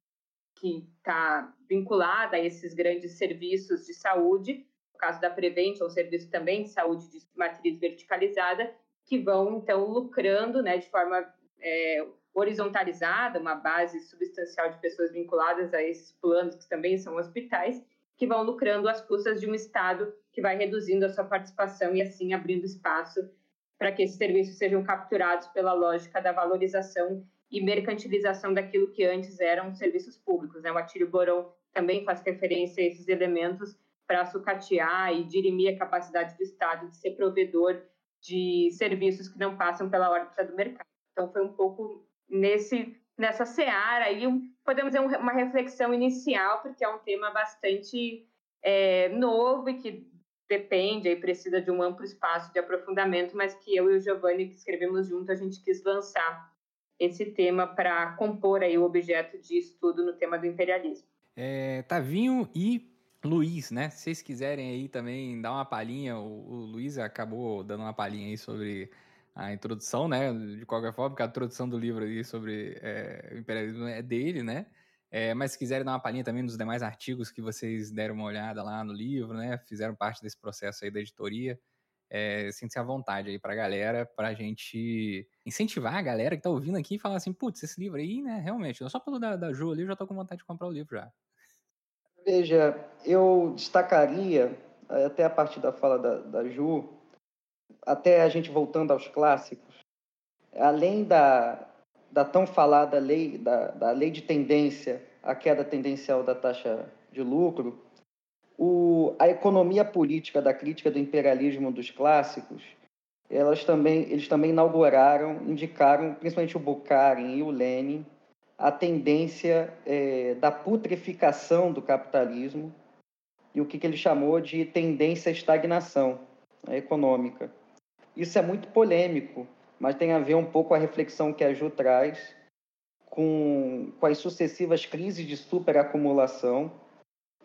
que está vinculada a esses grandes serviços de saúde, no caso da Prevent, ou serviço também de saúde de matriz verticalizada, que vão, então, lucrando né, de forma é, horizontalizada, uma base substancial de pessoas vinculadas a esses planos, que também são hospitais, que vão lucrando às custas de um Estado que vai reduzindo a sua participação e, assim, abrindo espaço para que esses serviços sejam capturados pela lógica da valorização e mercantilização daquilo que antes eram serviços públicos. Né? O Atílio Borão também faz referência a esses elementos para sucatear e dirimir a capacidade do Estado de ser provedor de serviços que não passam pela órbita do mercado. Então, foi um pouco nesse nessa seara aí, podemos dizer uma reflexão inicial, porque é um tema bastante é, novo e que depende e precisa de um amplo espaço de aprofundamento, mas que eu e o Giovanni, que escrevemos junto, a gente quis lançar esse tema para compor aí o objeto de estudo no tema do imperialismo. É, Tavinho e Luiz, né? Se vocês quiserem aí também dar uma palhinha, o, o Luiz acabou dando uma palhinha aí sobre a introdução, né? De qualquer forma, porque a introdução do livro aí sobre é, o imperialismo é dele, né? É, mas se quiserem dar uma palhinha também nos demais artigos que vocês deram uma olhada lá no livro, né? Fizeram parte desse processo aí da editoria. É, Sinta-se à vontade aí pra galera, pra gente incentivar a galera que tá ouvindo aqui e falar assim, putz, esse livro aí, né, realmente, só pelo da, da Ju ali, eu já tô com vontade de comprar o livro já. Veja, eu destacaria, até a partir da fala da, da Ju, até a gente voltando aos clássicos, além da, da tão falada lei, da, da lei de tendência, a queda tendencial da taxa de lucro, o, a economia política da crítica do imperialismo dos clássicos, elas também, eles também inauguraram, indicaram, principalmente o Bukharin e o Lenin, a tendência é, da putreficação do capitalismo e o que, que ele chamou de tendência à estagnação econômica. Isso é muito polêmico, mas tem a ver um pouco a reflexão que a Ju traz com, com as sucessivas crises de superacumulação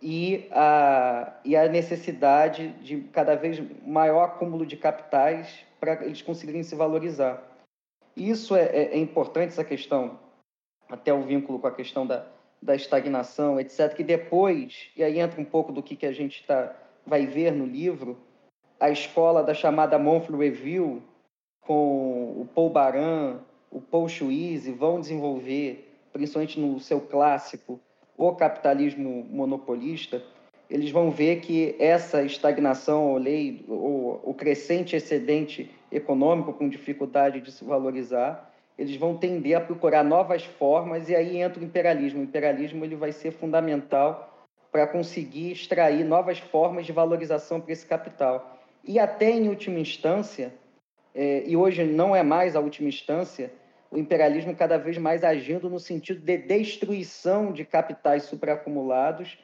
e a, e a necessidade de cada vez maior acúmulo de capitais para eles conseguirem se valorizar. Isso é, é, é, importante, essa questão, até o vínculo com a questão da, da estagnação, etc., que depois, e aí entra um pouco do que, que a gente tá, vai ver no livro, a escola da chamada Monthly Review, com o Paul Baran, o Paul vão desenvolver, principalmente no seu clássico, o capitalismo monopolista, eles vão ver que essa estagnação, ou lei, ou o crescente excedente econômico com dificuldade de se valorizar, eles vão tender a procurar novas formas e aí entra o imperialismo. O imperialismo ele vai ser fundamental para conseguir extrair novas formas de valorização para esse capital. E até em última instância, é, e hoje não é mais a última instância, o imperialismo cada vez mais agindo no sentido de destruição de capitais superacumulados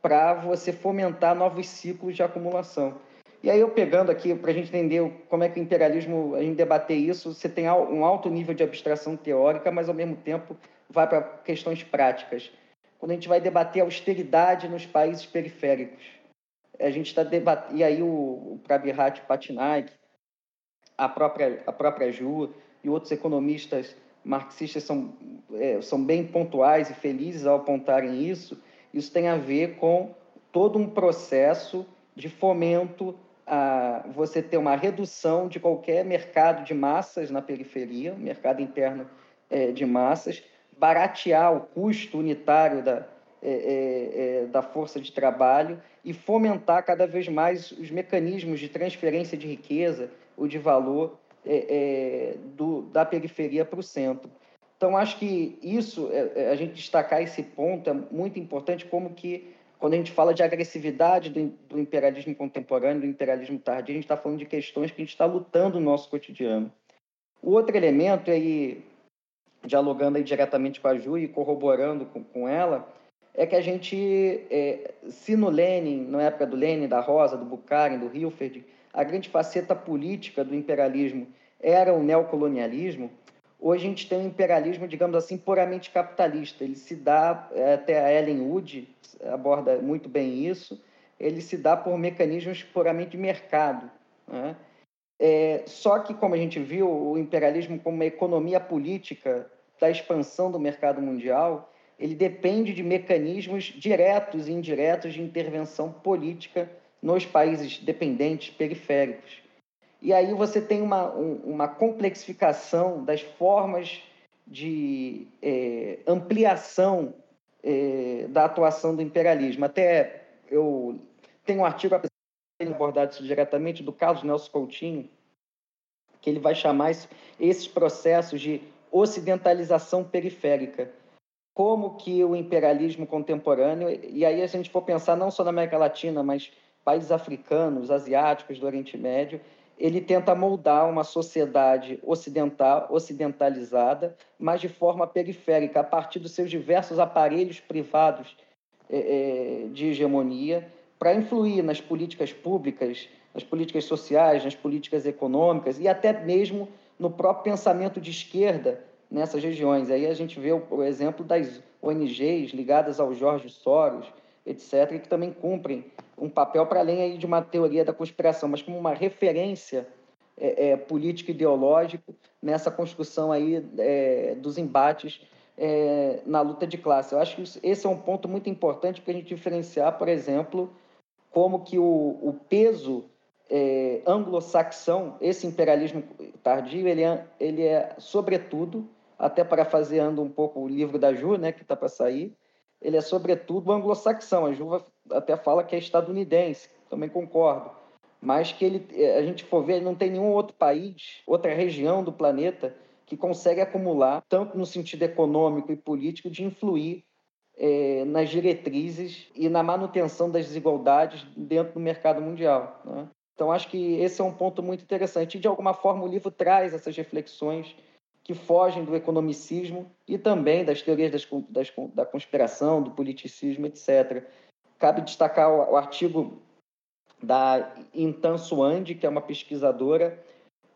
para você fomentar novos ciclos de acumulação. E aí eu pegando aqui, para a gente entender como é que o imperialismo, a gente debater isso, você tem um alto nível de abstração teórica, mas ao mesmo tempo vai para questões práticas. Quando a gente vai debater austeridade nos países periféricos, a gente está debatendo, e aí o, o Prabhat Patnaik, a própria, a própria Ju e outros economistas marxistas são, é, são bem pontuais e felizes ao apontarem isso, isso tem a ver com todo um processo de fomento a você ter uma redução de qualquer mercado de massas na periferia, mercado interno é, de massas, baratear o custo unitário da, é, é, é, da força de trabalho e fomentar cada vez mais os mecanismos de transferência de riqueza ou de valor é, é, do, da periferia para o centro. Então, acho que isso, a gente destacar esse ponto é muito importante, como que quando a gente fala de agressividade do, do imperialismo contemporâneo, do imperialismo tardio, a gente está falando de questões que a gente está lutando no nosso cotidiano. O outro elemento, aí, dialogando aí diretamente com a Ju e corroborando com, com ela, é que a gente, é, se no Lenin, na época do Lenin, da Rosa, do Bukharin, do Hilferd, a grande faceta política do imperialismo era o neocolonialismo, hoje a gente tem um imperialismo, digamos assim, puramente capitalista. Ele se dá, é, até a Ellen Wood aborda muito bem isso, ele se dá por mecanismos puramente de mercado. Né? É, só que, como a gente viu, o imperialismo como uma economia política da expansão do mercado mundial, ele depende de mecanismos diretos e indiretos de intervenção política nos países dependentes periféricos. E aí você tem uma, uma complexificação das formas de é, ampliação é, da atuação do imperialismo. Até eu tenho um artigo abordado isso diretamente do Carlos Nelson Coutinho, que ele vai chamar esses processos de ocidentalização periférica como que o imperialismo contemporâneo, e aí a gente for pensar não só na América Latina, mas países africanos, asiáticos do Oriente Médio, ele tenta moldar uma sociedade ocidental, ocidentalizada, mas de forma periférica, a partir dos seus diversos aparelhos privados é, de hegemonia, para influir nas políticas públicas, nas políticas sociais, nas políticas econômicas e até mesmo no próprio pensamento de esquerda nessas regiões. Aí a gente vê o, o exemplo das ONGs ligadas ao Jorge Soros, etc., que também cumprem um papel para além aí de uma teoria da conspiração, mas como uma referência é, é, político ideológico nessa construção aí é, dos embates é, na luta de classe. Eu acho que esse é um ponto muito importante para a gente diferenciar, por exemplo, como que o, o peso é, anglo-saxão, esse imperialismo tardio, ele é, ele é sobretudo até parafraseando um pouco o livro da Ju, né, que está para sair, ele é sobretudo anglo-saxão. A Ju até fala que é estadunidense, também concordo. Mas que ele, eh, a gente for ver, não tem nenhum outro país, outra região do planeta que consegue acumular, tanto no sentido econômico e político, de influir é, nas diretrizes e na manutenção das desigualdades dentro do mercado mundial. Né? Então, acho que esse é um ponto muito interessante. E, de alguma forma, o livro traz essas reflexões que fogem do economicismo e também das teorias das, das, da conspiração, do politicismo, etc. Cabe destacar o, o artigo da Intan Suandi, que é uma pesquisadora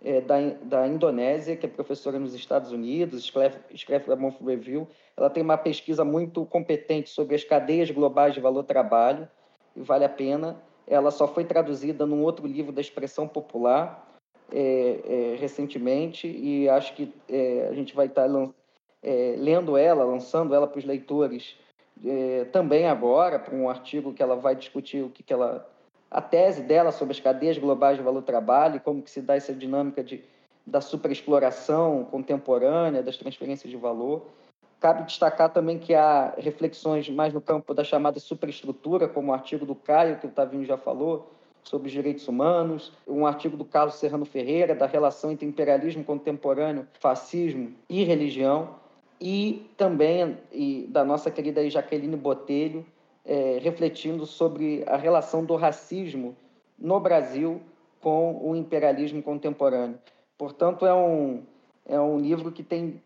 é, da, da Indonésia, que é professora nos Estados Unidos, escreve, escreve para Monfort Review. Ela tem uma pesquisa muito competente sobre as cadeias globais de valor-trabalho, e vale a pena. Ela só foi traduzida num outro livro da expressão popular, é, é, recentemente e acho que é, a gente vai estar tá é, lendo ela, lançando ela para os leitores é, também agora, para um artigo que ela vai discutir o que, que ela a tese dela sobre as cadeias globais de valor-trabalho, como que se dá essa dinâmica de, da superexploração contemporânea, das transferências de valor. Cabe destacar também que há reflexões mais no campo da chamada superestrutura, como o artigo do Caio, que o Tavinho já falou, sobre os direitos humanos, um artigo do Carlos Serrano Ferreira, da relação entre imperialismo contemporâneo, fascismo e religião, e também e da nossa querida Jaqueline Botelho, é, refletindo sobre a relação do racismo no Brasil com o imperialismo contemporâneo. Portanto, é um, é um livro que tem,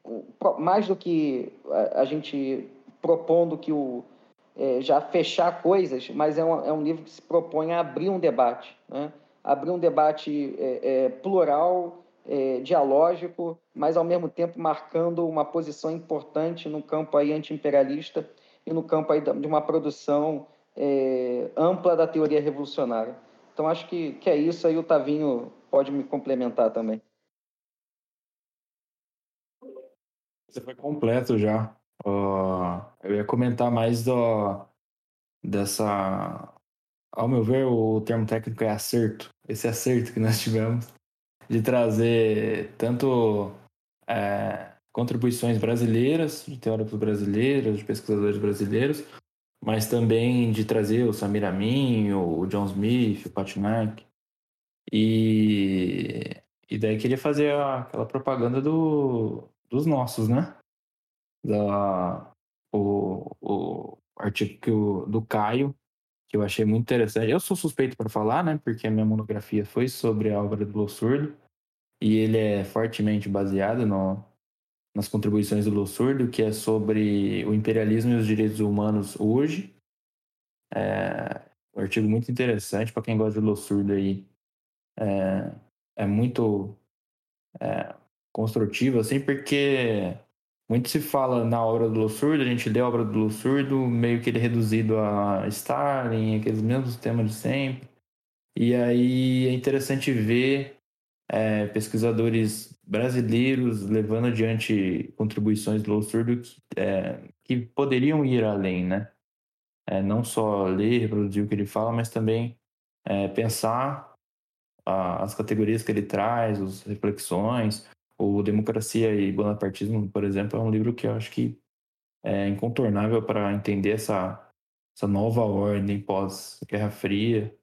mais do que a, a gente propondo que o é, já fechar coisas, mas é um, é um livro que se propõe a abrir um debate, né? abrir um debate é, é, plural, é, dialógico, mas ao mesmo tempo marcando uma posição importante no campo aí anti-imperialista e no campo aí de uma produção é, ampla da teoria revolucionária. Então acho que, que é isso aí, o Tavinho pode me complementar também. Você foi completo já. Uh, eu ia comentar mais do, dessa. Ao meu ver, o termo técnico é acerto. Esse acerto que nós tivemos de trazer tanto é, contribuições brasileiras, de teóricos brasileiros, de pesquisadores brasileiros, mas também de trazer o Samir Amin, o John Smith, o Pat Mack. E, e daí queria fazer aquela propaganda do, dos nossos, né? Da, o, o artigo do Caio, que eu achei muito interessante. Eu sou suspeito para falar, né? Porque a minha monografia foi sobre a obra do Surdo e ele é fortemente baseado no, nas contribuições do Lossurdo, que é sobre o imperialismo e os direitos humanos hoje. É um artigo muito interessante para quem gosta de Lossurdo aí. É, é muito é, construtivo, assim, porque muito se fala na obra do Lossurdo, a gente lê a obra do Lossurdo, meio que ele reduzido a Stalin, aqueles mesmos temas de sempre. E aí é interessante ver é, pesquisadores brasileiros levando adiante contribuições do Surdo que, é, que poderiam ir além, né? É, não só ler, reproduzir o que ele fala, mas também é, pensar a, as categorias que ele traz, as reflexões. O Democracia e Bonapartismo, por exemplo, é um livro que eu acho que é incontornável para entender essa, essa nova ordem pós-Guerra Fria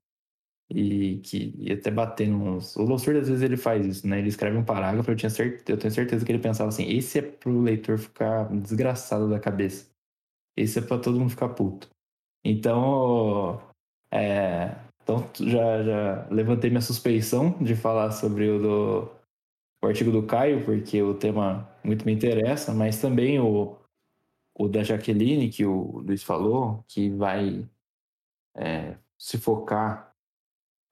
e que ia até bater nos. O Lossur, às vezes, ele faz isso, né? Ele escreve um parágrafo, eu, tinha certeza, eu tenho certeza que ele pensava assim: esse é pro leitor ficar desgraçado da cabeça. Esse é para todo mundo ficar puto. Então, é, então já, já levantei minha suspeição de falar sobre o, do, o artigo do Caio, porque o tema muito me interessa, mas também o, o da Jaqueline, que o Luiz falou, que vai é, se focar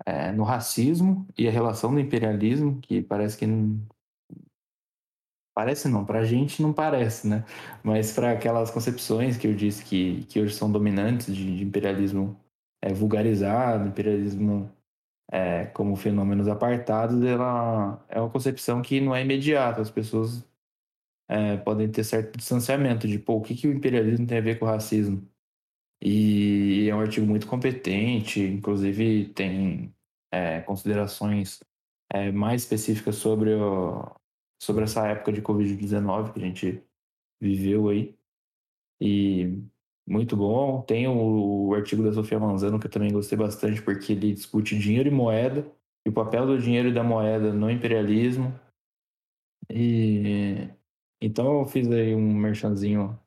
é, no racismo e a relação do imperialismo, que parece que não. Parece não, pra gente não parece, né? Mas para aquelas concepções que eu disse que, que hoje são dominantes de, de imperialismo é, vulgarizado, imperialismo é, como fenômenos apartados, ela é uma concepção que não é imediata. As pessoas é, podem ter certo distanciamento de, pô, o que, que o imperialismo tem a ver com o racismo? E é um artigo muito competente, inclusive tem é, considerações é, mais específicas sobre, o, sobre essa época de Covid-19 que a gente viveu aí. E muito bom. Tem o, o, artigo da Sofia Manzano, que eu também gostei bastante, porque ele discute dinheiro e moeda, e o papel do dinheiro e da moeda no imperialismo. E então eu fiz aí um merchanzinho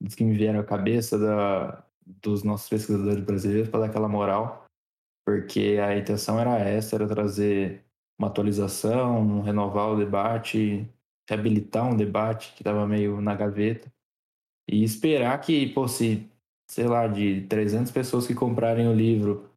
dos que me vieram à cabeça da, dos nossos pesquisadores brasileiros para dar aquela moral, porque a intenção era essa, era trazer uma atualização, renovar o debate, reabilitar um debate que estava meio na gaveta e esperar que, pô, se, sei lá, de 300 pessoas que comprarem o livro,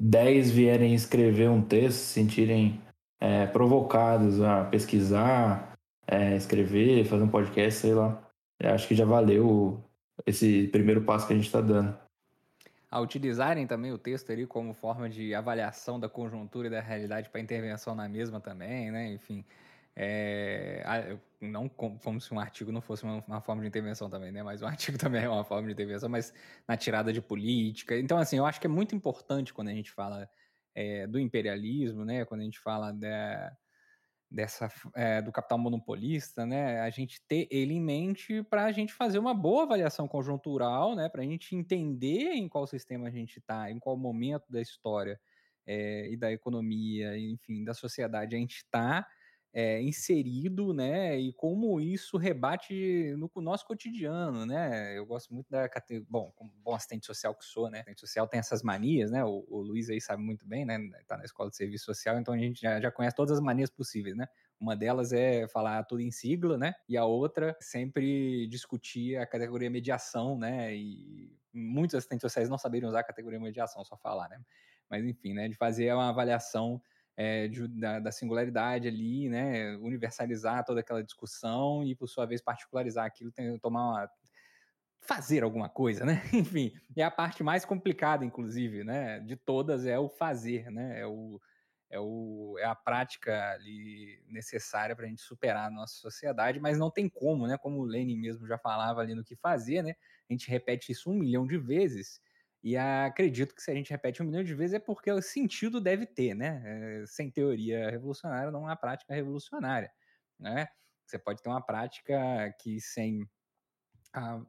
10 vierem escrever um texto, se sentirem é, provocados a pesquisar, é, escrever, fazer um podcast, sei lá. Eu acho que já valeu esse primeiro passo que a gente está dando. A utilizarem também o texto ali como forma de avaliação da conjuntura e da realidade para intervenção na mesma também, né? Enfim, é, não como se um artigo não fosse uma, uma, forma de intervenção também, né? Mas um artigo também é uma forma de intervenção, mas na tirada de política. Então, assim, eu acho que é muito importante quando a gente fala é, do imperialismo, né? Quando a gente fala da dessa é, do capital monopolista, né, a gente ter ele em mente para a gente fazer uma boa avaliação conjuntural, né, para a gente entender em qual sistema a gente está, em qual momento da história é, e da economia, enfim, da sociedade a gente está, é, inserido, né? E como isso rebate no nosso cotidiano, né? Eu gosto muito da bom, como bom assistente social que sou, né? Assistente social tem essas manias, né? O, o Luiz aí sabe muito bem, né? Tá na escola de serviço social, então a gente já, já conhece todas as manias possíveis, né? Uma delas é falar tudo em sigla, né? E a outra sempre discutir a categoria mediação, né? E muitos assistentes sociais não saberiam usar a categoria mediação, só falar, né? Mas enfim, né? De fazer uma avaliação é, de, da, da, singularidade ali, né? Universalizar toda aquela discussão e, por sua vez, particularizar aquilo, tem, tomar uma, fazer alguma coisa, né? Enfim, é a parte mais complicada, inclusive, né? De todas é o fazer, né? É, o, é, o, é a prática ali necessária para a gente superar a nossa sociedade, mas não tem como, né? Como o Lenin mesmo já falava ali no que fazer, né? A gente repete isso um milhão de vezes e acredito que se a gente repete um milhão de vezes é porque o sentido deve ter, né? É, sem teoria revolucionária não há prática revolucionária, né? Você pode ter uma prática que sem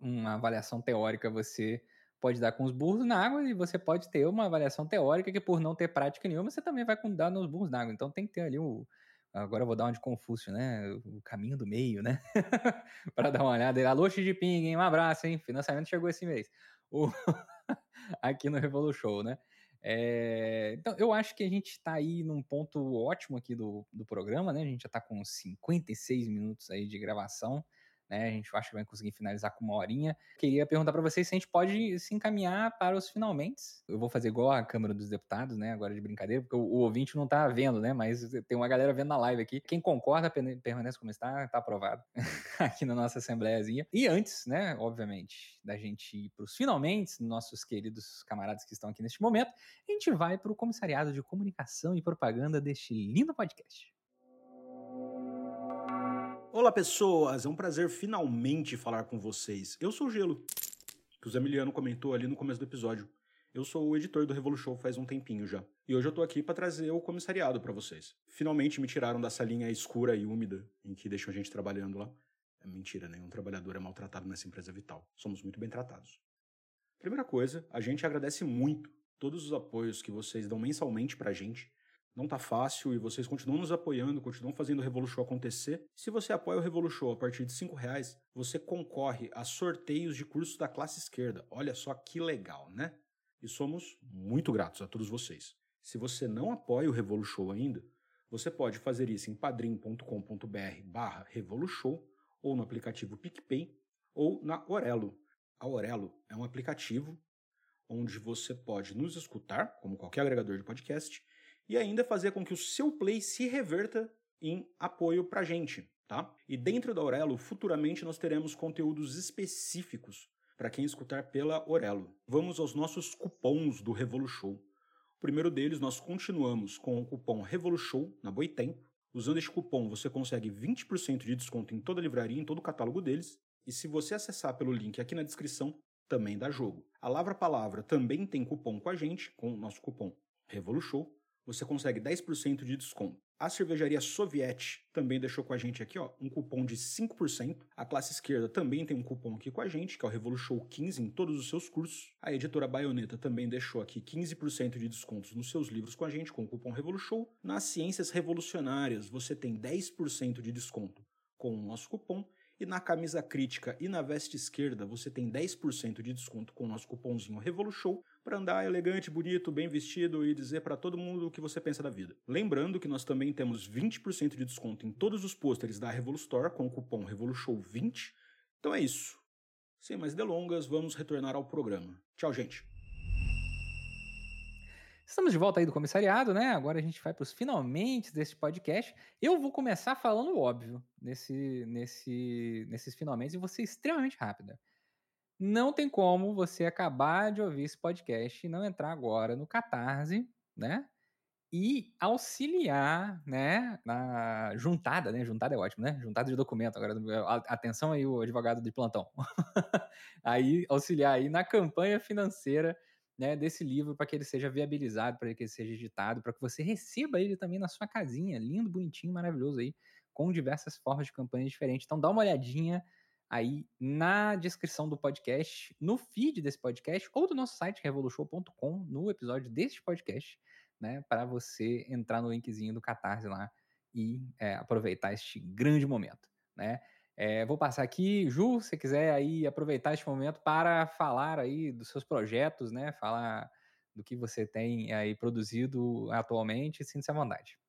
uma avaliação teórica você pode dar com os burros na água e você pode ter uma avaliação teórica que, por não ter prática nenhuma, você também vai dar nos burros na água. Então tem que ter ali o. Agora eu vou dar uma de Confúcio, né? O caminho do meio, né? para dar uma olhada. Alô, Xi Jinping, hein? Um abraço, hein? Financiamento chegou esse mês. O... Aqui no Revolution, né? É... Então, eu acho que a gente está aí num ponto ótimo aqui do, do programa, né? A gente já está com 56 minutos aí de gravação né? A gente acha que vai conseguir finalizar com uma horinha. Queria perguntar para vocês se a gente pode se encaminhar para os finalmente. Eu vou fazer igual a Câmara dos Deputados, né? Agora de brincadeira, porque o, o ouvinte não tá vendo, né? Mas tem uma galera vendo na live aqui. Quem concorda, permanece como está, tá aprovado aqui na nossa assembleiazinha. E antes, né, obviamente, da gente ir para os finalmente, nossos queridos camaradas que estão aqui neste momento, a gente vai para o Comissariado de Comunicação e Propaganda deste lindo podcast. Olá, pessoas! É um prazer finalmente falar com vocês. Eu sou o Gelo, que o Zé Emiliano comentou ali no começo do episódio. Eu sou o editor do Revolution faz um tempinho já. E hoje eu tô aqui para trazer o comissariado para vocês. Finalmente me tiraram dessa linha escura e úmida em que deixam a gente trabalhando lá. É mentira, nenhum trabalhador é maltratado nessa empresa vital. Somos muito bem tratados. Primeira coisa, a gente agradece muito todos os apoios que vocês dão mensalmente pra gente não tá fácil e vocês continuam nos apoiando, continuam fazendo o Revolution acontecer. Se você apoia o Revolution a partir de cinco reais, você concorre a sorteios de cursos da classe esquerda. Olha só que legal, né? E somos muito gratos a todos vocês. Se você não apoia o Revolution ainda, você pode fazer isso em padrim.com.br barra Revolution ou no aplicativo PicPay ou na Orelo. A Orelo é um aplicativo onde você pode nos escutar, como qualquer agregador de podcast, e ainda fazer com que o seu play se reverta em apoio para gente, tá? E dentro da Aurelo, futuramente nós teremos conteúdos específicos para quem escutar pela Aurelo. Vamos aos nossos cupons do Revolution. O primeiro deles, nós continuamos com o cupom Revolution na Boitempo. Usando este cupom, você consegue 20% de desconto em toda a livraria, em todo o catálogo deles. E se você acessar pelo link aqui na descrição, também dá jogo. A Lavra Palavra também tem cupom com a gente, com o nosso cupom Revolution você consegue 10% de desconto. A cervejaria Soviet também deixou com a gente aqui ó, um cupom de 5%. A classe esquerda também tem um cupom aqui com a gente, que é o Revolution 15 em todos os seus cursos. A editora Baioneta também deixou aqui 15% de descontos nos seus livros com a gente, com o cupom Revolution. Nas Ciências Revolucionárias, você tem 10% de desconto com o nosso cupom. E na camisa crítica e na veste esquerda, você tem 10% de desconto com o nosso cupomzinho Revolution para andar elegante, bonito, bem vestido e dizer para todo mundo o que você pensa da vida. Lembrando que nós também temos 20% de desconto em todos os pôsteres da Revolustore com o cupom RevoluShow20. Então é isso. Sem mais delongas, vamos retornar ao programa. Tchau, gente. Estamos de volta aí do comissariado, né? Agora a gente vai para os finalmente desse podcast. Eu vou começar falando óbvio nesse, nesse, nesses finalmente e vou ser extremamente rápida. Não tem como você acabar de ouvir esse podcast e não entrar agora no Catarse, né? E auxiliar, né, na juntada, né? Juntada é ótimo, né? Juntada de documento. Agora, atenção aí, o advogado de plantão. aí, auxiliar aí na campanha financeira né, desse livro para que ele seja viabilizado, para que ele seja editado, para que você receba ele também na sua casinha, lindo, bonitinho, maravilhoso aí, com diversas formas de campanha diferentes. Então dá uma olhadinha aí na descrição do podcast, no feed desse podcast ou do nosso site revolution.com, no episódio deste podcast, né, para você entrar no linkzinho do Catarse lá e é, aproveitar este grande momento, né? É, vou passar aqui, Ju, se quiser aí aproveitar este momento para falar aí dos seus projetos, né? Falar do que você tem aí produzido atualmente, sinta-se à vontade.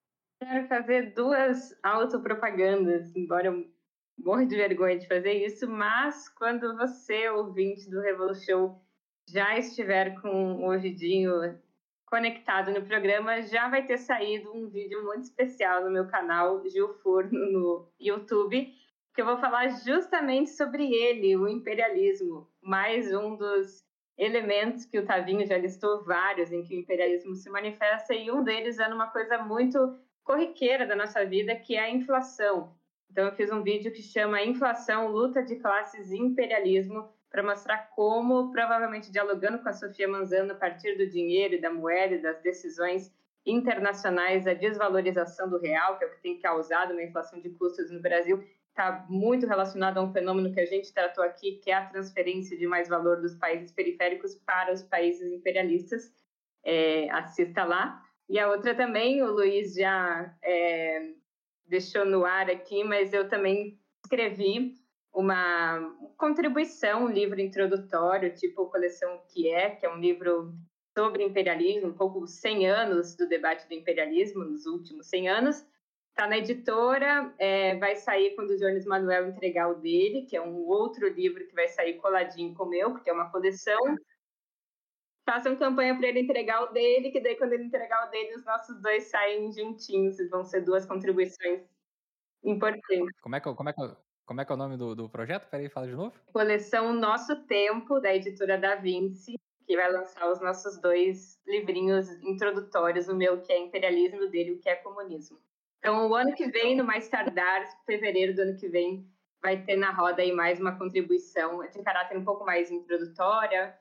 Quero fazer duas autopropagandas, embora eu morro de vergonha de fazer isso, mas quando você, ouvinte do Revolution, já estiver com o ouvidinho conectado no programa, já vai ter saído um vídeo muito especial no meu canal Gil Forno no YouTube, que eu vou falar justamente sobre ele, o imperialismo, mais um dos elementos que o Tavinho já listou vários em que o imperialismo se manifesta e um deles é numa coisa muito corriqueira da nossa vida, que é a inflação. Então, eu fiz um vídeo que chama Inflação, Luta de Classes e Imperialismo, para mostrar como, provavelmente dialogando com a Sofia Manzano, a partir do dinheiro e da moeda e das decisões internacionais, a desvalorização do real, que é o que tem causado uma inflação de custos no Brasil, está muito relacionado a um fenômeno que a gente tratou aqui, que é a transferência de mais valor dos países periféricos para os países imperialistas. É, assista lá. E a outra também, o Luiz já é, deixou no ar aqui, mas eu também escrevi uma contribuição, um livro introdutório, tipo Coleção Que É, que é um livro sobre imperialismo, um pouco 100 anos do debate do imperialismo, nos últimos 100 anos. Está na editora, é, vai sair quando o Jones Manuel entregar o dele, que é um outro livro que vai sair coladinho com o meu, porque é uma coleção. Façam campanha para ele entregar o dele, que daí quando ele entregar o dele, os nossos dois saem juntinhos, vão ser duas contribuições importantes. Como é que, como é que, como é, que é o nome do, do projeto? Peraí, fala de novo. Coleção Nosso Tempo, da editora Da Vinci que vai lançar os nossos dois livrinhos introdutórios, o meu que é imperialismo, dele o que é comunismo. Então, o ano que vem, no mais tardar, fevereiro do ano que vem, vai ter na roda aí mais uma contribuição de caráter um pouco mais introdutória,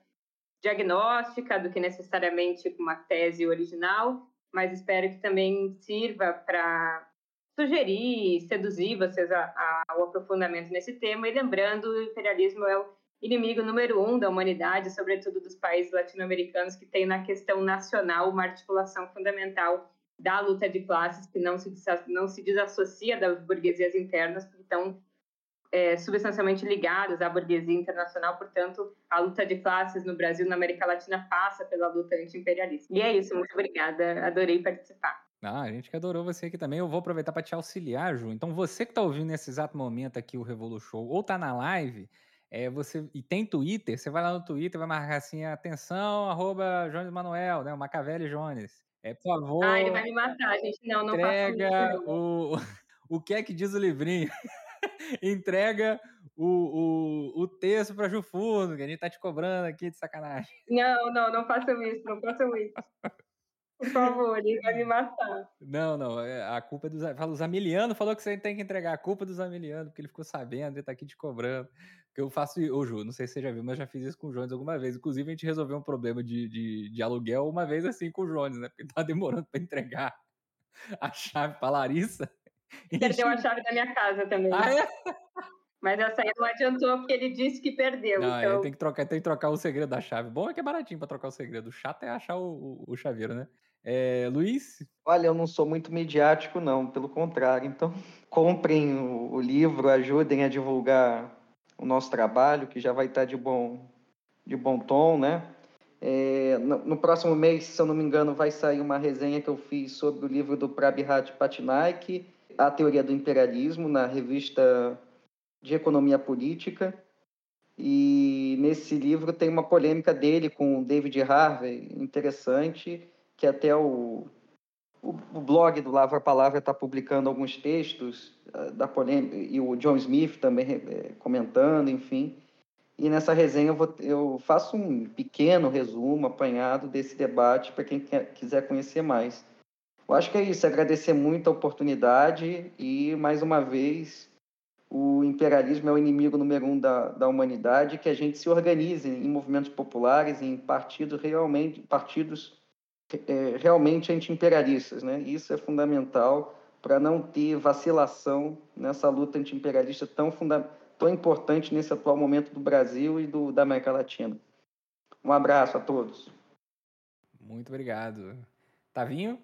diagnóstica, do que necessariamente uma tese original, mas espero que também sirva para sugerir, seduzir vocês ao aprofundamento nesse tema. E lembrando, o imperialismo é o inimigo número um da humanidade, sobretudo dos países latino-americanos, que tem na questão nacional uma articulação fundamental da luta de classes que não se, não se desassocia das burguesias internas, que estão é, substancialmente ligadas à burguesia internacional. Portanto, a luta de classes no Brasil na América Latina passa pela luta anti-imperialista. E é isso, muito obrigada, adorei participar. Ah, a gente que adorou você aqui também. Eu vou aproveitar para te auxiliar, Ju. Então, você que está ouvindo nesse exato momento aqui o Revolu Show ou está na live, é, você e tem Twitter, você vai lá no Twitter, vai marcar assim, atenção, arroba Jones Manuel, né? O Macavelli Jones. É, por favor. Ah, ele vai me matar, gente. Não, não Entrega o, o que é que diz o livrinho. entrega o, o, o texto para Jufurno, que a gente tá te cobrando aqui de sacanagem. Não, não, não façam isso, não façam isso. Por favor, ele vai me matar. Não, não, é, a culpa é dos. Fala, o Zamiliano falou que você tem que entregar a culpa do Zamiliano, porque ele ficou sabendo, ele tá aqui te cobrando. Que eu faço, ô Ju, não sei se você já viu, mas já fiz isso com o Jones alguma vez. Inclusive, a gente resolveu um problema de, de, de aluguel uma vez assim com o Jones, né? Porque tá demorando pra entregar a chave pra Larissa. Perdeu a chave da minha casa também. Ah, é? Mas essa aí não adiantou porque ele disse que perdeu. Não, então... tem que trocar, tem que trocar o segredo da chave. Bom é que é baratinho para trocar o segredo. O chato é achar o, o, o chaveiro, né? É, Luiz? Olha, eu não sou muito midiático, não, pelo contrário. Então, comprem o, o livro, ajudem a divulgar o nosso trabalho, que já vai estar de bom, de bom tom, né? É, no, no, próximo mês, se eu não me engano, vai sair uma resenha que eu fiz sobre o livro do Prabhat Patnaik, A Teoria do Imperialismo, na revista de Economia Política. E nesse livro tem uma polêmica dele com o David Harvey, interessante, que até o, o, o blog do Lava a Palavra está publicando alguns textos uh, da polêmica, e o John Smith também uh, comentando, enfim. E nessa resenha eu, vou, eu, faço um pequeno resumo, apanhado desse debate para quem quer, quiser conhecer mais. Eu acho que é isso, agradecer muito a oportunidade e, mais uma vez, o imperialismo é o inimigo número um da, da humanidade, que a gente se organize em movimentos populares, em partidos realmente, partidos é, realmente anti-imperialistas. Né? Isso é fundamental para não ter vacilação nessa luta anti-imperialista tão, tão importante nesse atual momento do Brasil e do, da América Latina. Um abraço a todos. Muito obrigado. Tavinho?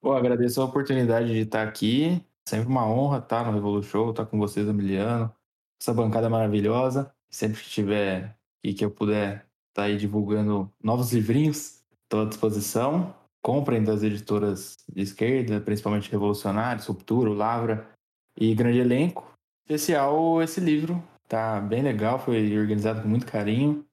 Pô, agradeço a oportunidade de estar aqui. Sempre uma honra estar no Revolu Show, estar com vocês, Emiliano. Essa bancada maravilhosa. Sempre que tiver e que eu puder estar aí divulgando novos livrinhos, Estou à disposição. Comprem das editoras de esquerda, principalmente Revolucionários, Ruptura, Lavra e Grande Elenco. Especial esse livro, tá bem legal, foi organizado com muito carinho.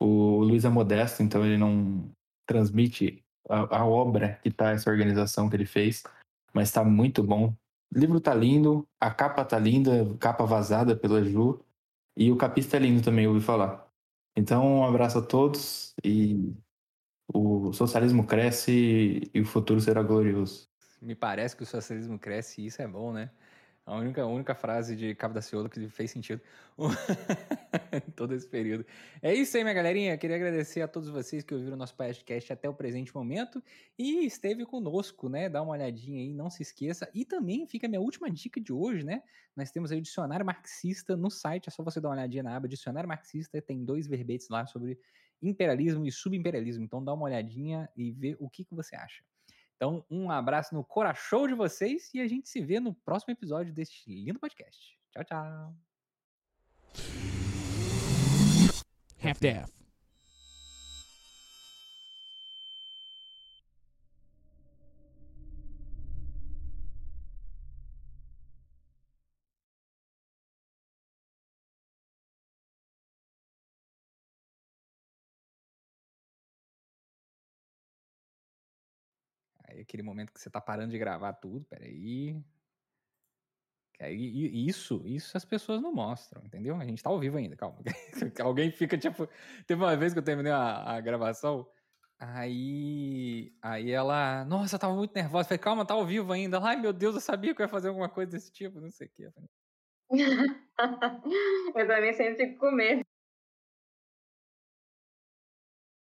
O Luiz é modesto, então ele não transmite a, a obra que tá essa organização que ele fez, mas está muito bom. O livro tá lindo, a capa tá linda, capa vazada pela Ju, e o capista é lindo também, ouvi falar. Então, um abraço a todos e o socialismo cresce e o futuro será glorioso. Me parece que o socialismo cresce e isso é bom, né? A única, a única frase de Cabo da Ciolo que fez sentido todo esse período. É isso aí, minha galerinha. Queria agradecer a todos vocês que ouviram nosso podcast até o presente momento e esteve conosco, né? Dá uma olhadinha aí, não se esqueça. E também fica a minha última dica de hoje, né? Nós temos aí o Dicionário Marxista no site, é só você dar uma olhadinha na aba Dicionário Marxista, tem dois verbetes lá sobre imperialismo e subimperialismo. Então dá uma olhadinha e vê o que, que você acha. Então, um abraço no coração de vocês e a gente se vê no próximo episódio deste lindo podcast. Tchau, tchau. Half-Death. Aquele momento que você tá parando de gravar tudo, peraí. Aí, isso, isso as pessoas não mostram, entendeu? A gente tá ao vivo ainda, calma. Alguém fica tipo. Teve uma vez que eu terminei a, a gravação, aí, aí ela. Nossa, eu tava muito nervosa. Falei, calma, tá ao vivo ainda. Ai, meu Deus, eu sabia que eu ia fazer alguma coisa desse tipo, não sei o que. eu também sempre fico com medo.